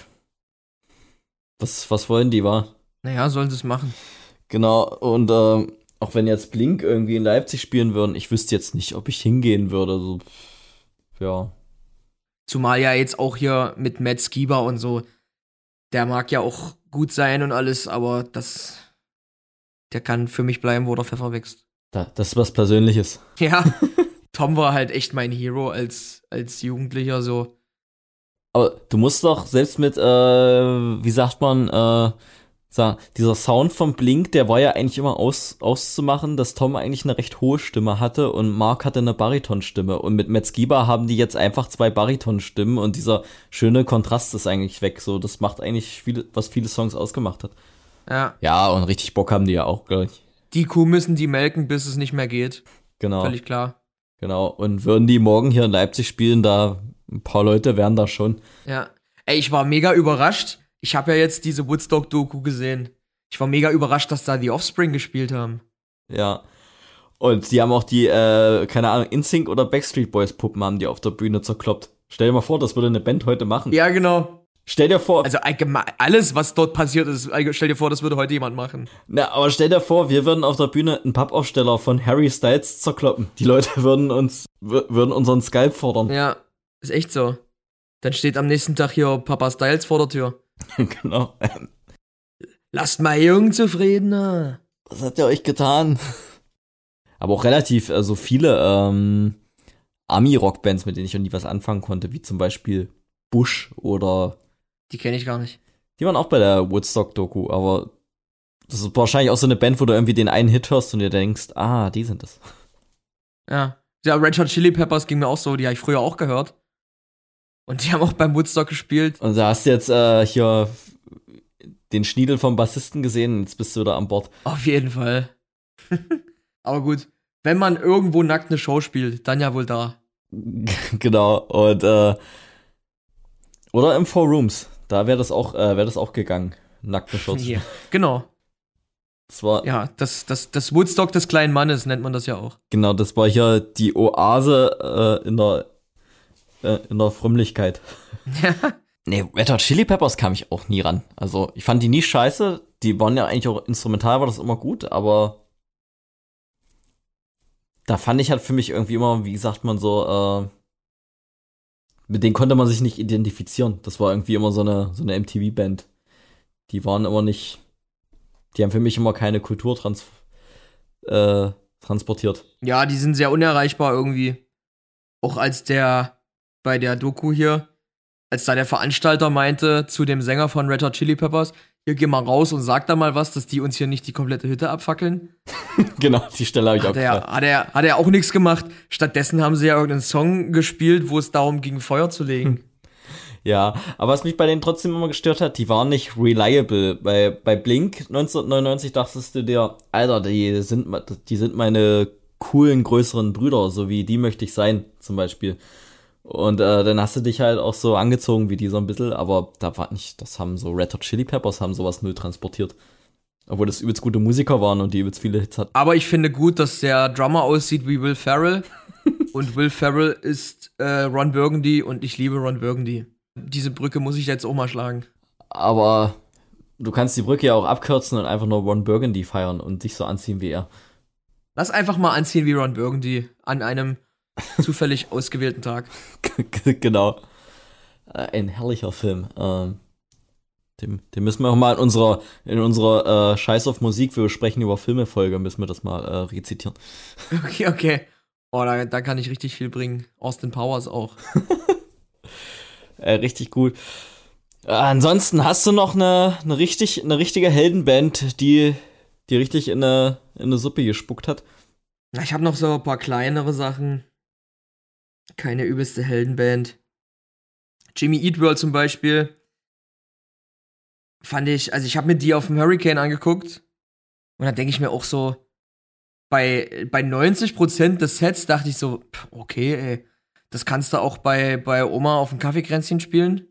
Was, was wollen die, wa? Naja, sollen sie es machen. Genau, und ähm, auch wenn jetzt Blink irgendwie in Leipzig spielen würden, ich wüsste jetzt nicht, ob ich hingehen würde. So, ja. Zumal ja jetzt auch hier mit Matt Skiba und so, der mag ja auch gut sein und alles, aber das, der kann für mich bleiben, wo der Pfeffer wächst. Da, das ist was Persönliches. [laughs] Ja, [laughs] Tom war halt echt mein Hero als, als Jugendlicher so. Aber du musst doch selbst mit, äh, wie sagt man, äh, dieser Sound vom Blink, der war ja eigentlich immer aus, auszumachen, dass Tom eigentlich eine recht hohe Stimme hatte und Mark hatte eine Baritonstimme. Und mit Matt Skiba haben die jetzt einfach zwei Baritonstimmen und dieser schöne Kontrast ist eigentlich weg. So, das macht eigentlich viele, was viele Songs ausgemacht hat. Ja, Ja, und richtig Bock haben die ja auch gleich. die Kuh müssen die melken, bis es nicht mehr geht. Genau. Völlig klar. Genau. Und würden die morgen hier in Leipzig spielen, da ein paar Leute wären da schon. Ja. Ey, ich war mega überrascht. Ich habe ja jetzt diese Woodstock-Doku gesehen. Ich war mega überrascht, dass da die Offspring gespielt haben. Ja. Und die haben auch die, äh, keine Ahnung, InSync oder Backstreet Boys Puppen haben die auf der Bühne zerkloppt. Stell dir mal vor, das würde eine Band heute machen. Ja, genau. Stell dir vor, Also allgemein, alles, was dort passiert ist, allge- stell dir vor, das würde heute jemand machen. na, aber stell dir vor, wir würden auf der Bühne einen Pappaufsteller von Harry Styles zerkloppen. Die Leute [laughs] würden uns, wür- würden unseren Skype fordern. Ja, ist echt so. Dann steht am nächsten Tag hier Papa Styles vor der Tür. [laughs] genau. Lasst mal Jungen zufrieden. ne? Was hat ihr euch getan? [laughs] Aber auch relativ, also viele ähm, Ami-Rockbands, mit denen ich noch nie was anfangen konnte, wie zum Beispiel Bush oder Die kenne ich gar nicht. Die waren auch bei der Woodstock-Doku, aber das ist wahrscheinlich auch so eine Band, wo du irgendwie den einen Hit hörst und dir denkst, ah, die sind es. Ja. Ja, Red Hot Chili Peppers ging mir auch so, die habe ich früher auch gehört. Und die haben auch beim Woodstock gespielt. Und da hast du jetzt äh, hier den Schniedel vom Bassisten gesehen und jetzt bist du wieder an Bord. Auf jeden Fall. [laughs] Aber gut, wenn man irgendwo nackt eine Show spielt, dann ja wohl da. [laughs] genau, und äh, oder im Four Rooms, da wäre das auch, äh, wäre das auch gegangen. nackten Shorts. Ja, genau. Das war, Ja, das, das, das Woodstock des kleinen Mannes nennt man das ja auch. genau, das war hier die Oase äh, in der, äh, in der Frömmlichkeit. [laughs] Nee, Red Hot Chili Peppers kam ich auch nie ran. Also, ich fand die nie scheiße. Die waren ja eigentlich auch instrumental, war das immer gut, aber da fand ich halt für mich irgendwie immer, wie sagt man so, äh, mit denen konnte man sich nicht identifizieren. Das war irgendwie immer so eine, so eine MTV-Band. Die waren immer nicht, die haben für mich immer keine Kultur trans, äh, transportiert. Ja, die sind sehr unerreichbar irgendwie. Auch als der bei der Doku hier, als da der Veranstalter meinte zu dem Sänger von Red Hot Chili Peppers, hier geh mal raus und sag da mal was, dass die uns hier nicht die komplette Hütte abfackeln. [laughs] genau, die Stelle habe ich auch Hat er, gefragt. hat, er, hat er auch nichts gemacht. Stattdessen haben sie ja irgendeinen Song gespielt, wo es darum ging, Feuer zu legen. Ja, aber was mich bei denen trotzdem immer gestört hat, die waren nicht reliable. Bei, bei Blink 1999 dachtest du dir, Alter, die sind, die sind meine coolen, größeren Brüder, so wie die möchte ich sein, zum Beispiel. Und äh, dann hast du dich halt auch so angezogen wie die so ein bisschen, aber da war nicht, das haben so Red Hot Chili Peppers haben sowas null transportiert. Obwohl das übelst gute Musiker waren und die übelst viele Hits hatten. Aber ich finde gut, dass der Drummer aussieht wie Will Ferrell. [laughs] und Will Ferrell ist äh, Ron Burgundy und ich liebe Ron Burgundy. Diese Brücke muss ich jetzt auch mal schlagen. Aber du kannst die Brücke ja auch abkürzen und einfach nur Ron Burgundy feiern und dich so anziehen wie er. Lass einfach mal anziehen wie Ron Burgundy an einem zufällig ausgewählten Tag. [laughs] genau. Äh, Ein herrlicher Film. Ähm, den, den müssen wir auch mal in unserer, in unserer äh, Scheiß auf Musik, wir sprechen über Filme-Folge, müssen wir das mal äh, rezitieren. [laughs] Okay, okay. Oh, da, da kann ich richtig viel bringen. Austin Powers auch. [laughs] Äh, richtig gut. Äh, ansonsten hast du noch eine, eine, richtig, eine richtige Heldenband, die, die richtig in eine, in eine Suppe gespuckt hat. Ich habe noch so ein paar kleinere Sachen. Keine übelste Heldenband. Jimmy Eat World zum Beispiel. Fand ich, also ich habe mir die auf dem Hurricane angeguckt. Und da denke ich mir auch so, bei, bei 90% des Sets dachte ich so, okay, ey, das kannst du auch bei, bei Oma auf dem Kaffeekränzchen spielen.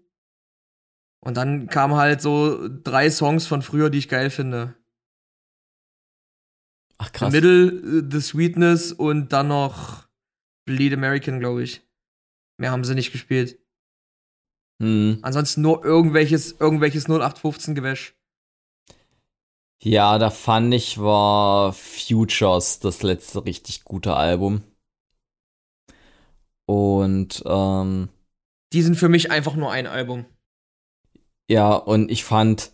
Und dann kamen halt so drei Songs von früher, die ich geil finde. Ach The krass. Middle, äh, The Sweetness und dann noch Bleed American, glaube ich. Mehr haben sie nicht gespielt. Hm. Ansonsten nur irgendwelches, irgendwelches 0815 Gewäsch. Ja, da fand ich war Futures das letzte richtig gute Album. Und ähm, Die sind für mich einfach nur ein Album. ja, und ich fand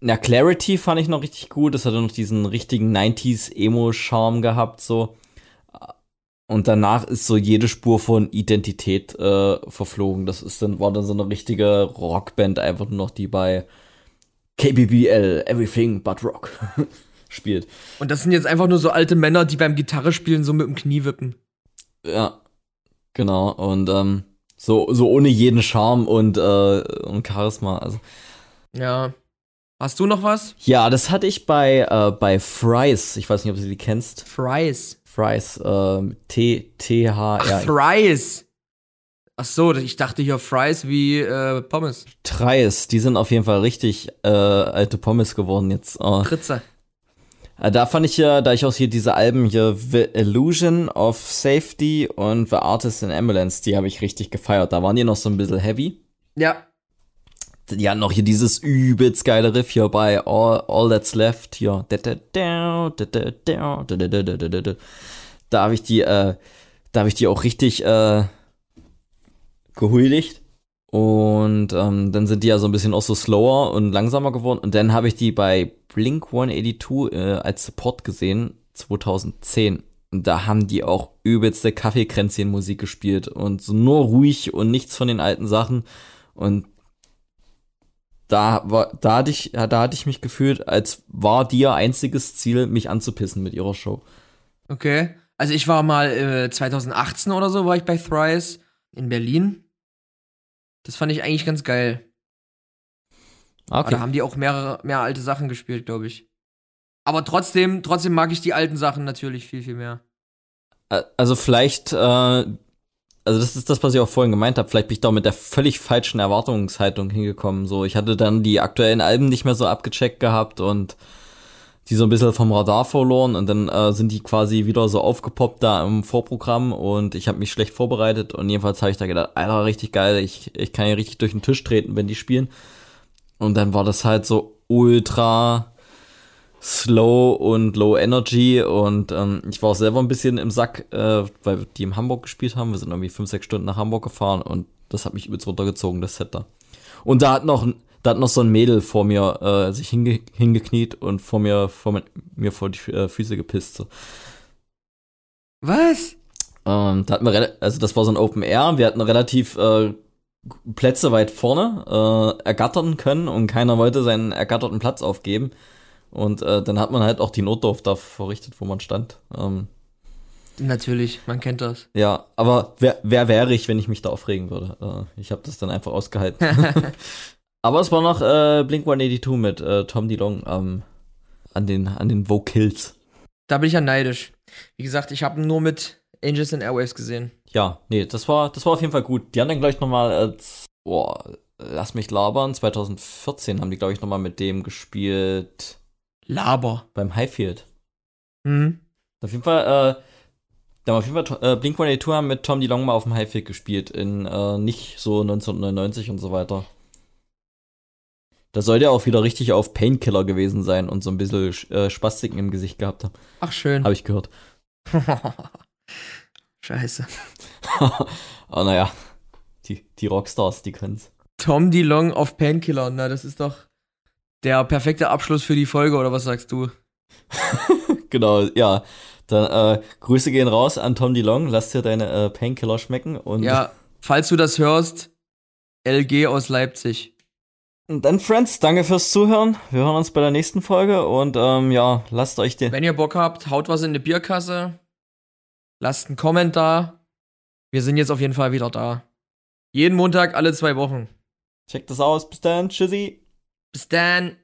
na Clarity fand ich noch richtig gut. Das hatte noch diesen richtigen 90s Emo-Charme gehabt so. Und danach ist so jede Spur von Identität äh, verflogen. Das ist dann war dann so eine richtige Rockband einfach nur noch die bei KBBL Everything But Rock [laughs] spielt. Und das sind jetzt einfach nur so alte Männer, die beim Gitarre spielen so mit dem Knie wippen. Ja, genau. Und ähm, so, so ohne jeden Charme und, äh, und Charisma. Also. Ja. Hast du noch was? Ja, das hatte ich bei, äh, bei Fries. Ich weiß nicht, ob du die kennst. Fries. Fries. Ähm, T, T, H, Ach, R. Fries. Ach so, ich dachte hier Fries wie äh, Pommes. Treis. Die sind auf jeden Fall richtig äh, alte Pommes geworden jetzt. Äh, Fritze. äh, da fand ich ja, da ich auch hier diese Alben hier, The Illusion of Safety und The Artist in Ambulance, die habe ich richtig gefeiert. Da waren die noch so ein bisschen heavy. Ja. Die hatten noch hier dieses übelst geile Riff hier bei All, All That's Left hier. Da habe ich die, äh, da habe ich die auch richtig äh, gehuldigt. Und ähm, dann sind die ja so ein bisschen auch so slower und langsamer geworden. Und dann habe ich die bei Blink 182 äh, als Support gesehen, 2010. Und da haben die auch übelste Kaffeekränzchen-Musik gespielt und so nur ruhig und nichts von den alten Sachen. Und da war, da hatte ich, da hatte ich mich gefühlt, als war die ihr einziges Ziel, mich anzupissen mit ihrer Show. Okay. Also ich war mal äh, 2018 oder so, war ich bei Thrice in Berlin. Das fand ich eigentlich ganz geil. Aber da Okay. haben die auch mehrere, mehr alte Sachen gespielt, glaube ich. Aber trotzdem, trotzdem mag ich die alten Sachen natürlich viel, viel mehr. Also vielleicht, äh, also das ist das, was ich auch vorhin gemeint habe. Vielleicht bin ich da mit der völlig falschen Erwartungshaltung hingekommen. So, ich hatte dann die aktuellen Alben nicht mehr so abgecheckt gehabt und die so ein bisschen vom Radar verloren und dann äh, sind die quasi wieder so aufgepoppt da im Vorprogramm und ich habe mich schlecht vorbereitet und jedenfalls habe ich da gedacht, Alter, richtig geil, ich, ich kann ja richtig durch den Tisch treten, wenn die spielen. Und dann war das halt so ultra slow und low energy und ähm, ich war auch selber ein bisschen im Sack, äh, weil die in Hamburg gespielt haben. Wir sind irgendwie fünf, sechs Stunden nach Hamburg gefahren und das hat mich übelst runtergezogen, das Set da. Und da hat noch, da hat noch so ein Mädel vor mir äh, sich hinge hingekniet und vor mir, vor mein, mir vor die äh, Füße gepisst. So. Was? Ähm, da hatten wir, also das war so ein Open Air, wir hatten relativ äh, Plätze weit vorne äh, ergattern können und keiner wollte seinen ergatterten Platz aufgeben. Und äh, dann hat man halt auch die Notdurft da verrichtet, wo man stand. Ähm, Natürlich, man kennt das. ja, aber wer, wer wäre ich, wenn ich mich da aufregen würde? Äh, ich habe das dann einfach ausgehalten. [laughs] [laughs] aber es war noch äh, Blink 182 mit äh, Tom DeLong ähm, an den an den Vocals. Da bin ich ja neidisch. Wie gesagt, ich habe nur mit Angels and Airwaves gesehen. Ja, nee, das war das war auf jeden Fall gut. Die haben dann gleich noch mal als boah, lass mich labern, 2014 haben die glaube ich noch mal mit dem gespielt Laber. beim Highfield. Hm. Auf jeden Fall, äh, da haben auf jeden Fall äh, Blink 182 haben mit Tom DeLonge mal auf dem Highfield gespielt, in äh, nicht so 1999 und so weiter. Da soll der auch wieder richtig auf Painkiller gewesen sein und so ein bisschen äh, Spastiken im Gesicht gehabt haben. Ach, schön. Habe ich gehört. [laughs] Scheiße. oh naja, die, die Rockstars, die können's. Tom DeLong auf Painkiller. Na, das ist doch der perfekte Abschluss für die Folge, oder was sagst du? [laughs] genau, ja. Dann äh, Grüße gehen raus an Tom DeLong. Lass dir deine äh, Painkiller schmecken. Und Ja, [laughs] falls du das hörst, LG aus Leipzig. Und dann, Friends, danke fürs Zuhören. Wir hören uns bei der nächsten Folge und ähm, ja, lasst euch den. Wenn ihr Bock habt, haut was in die Bierkasse. Lasst einen Kommentar. Wir sind jetzt auf jeden Fall wieder da. Jeden Montag, alle zwei Wochen. Checkt das aus. Bis dann. Tschüssi. Bis dann.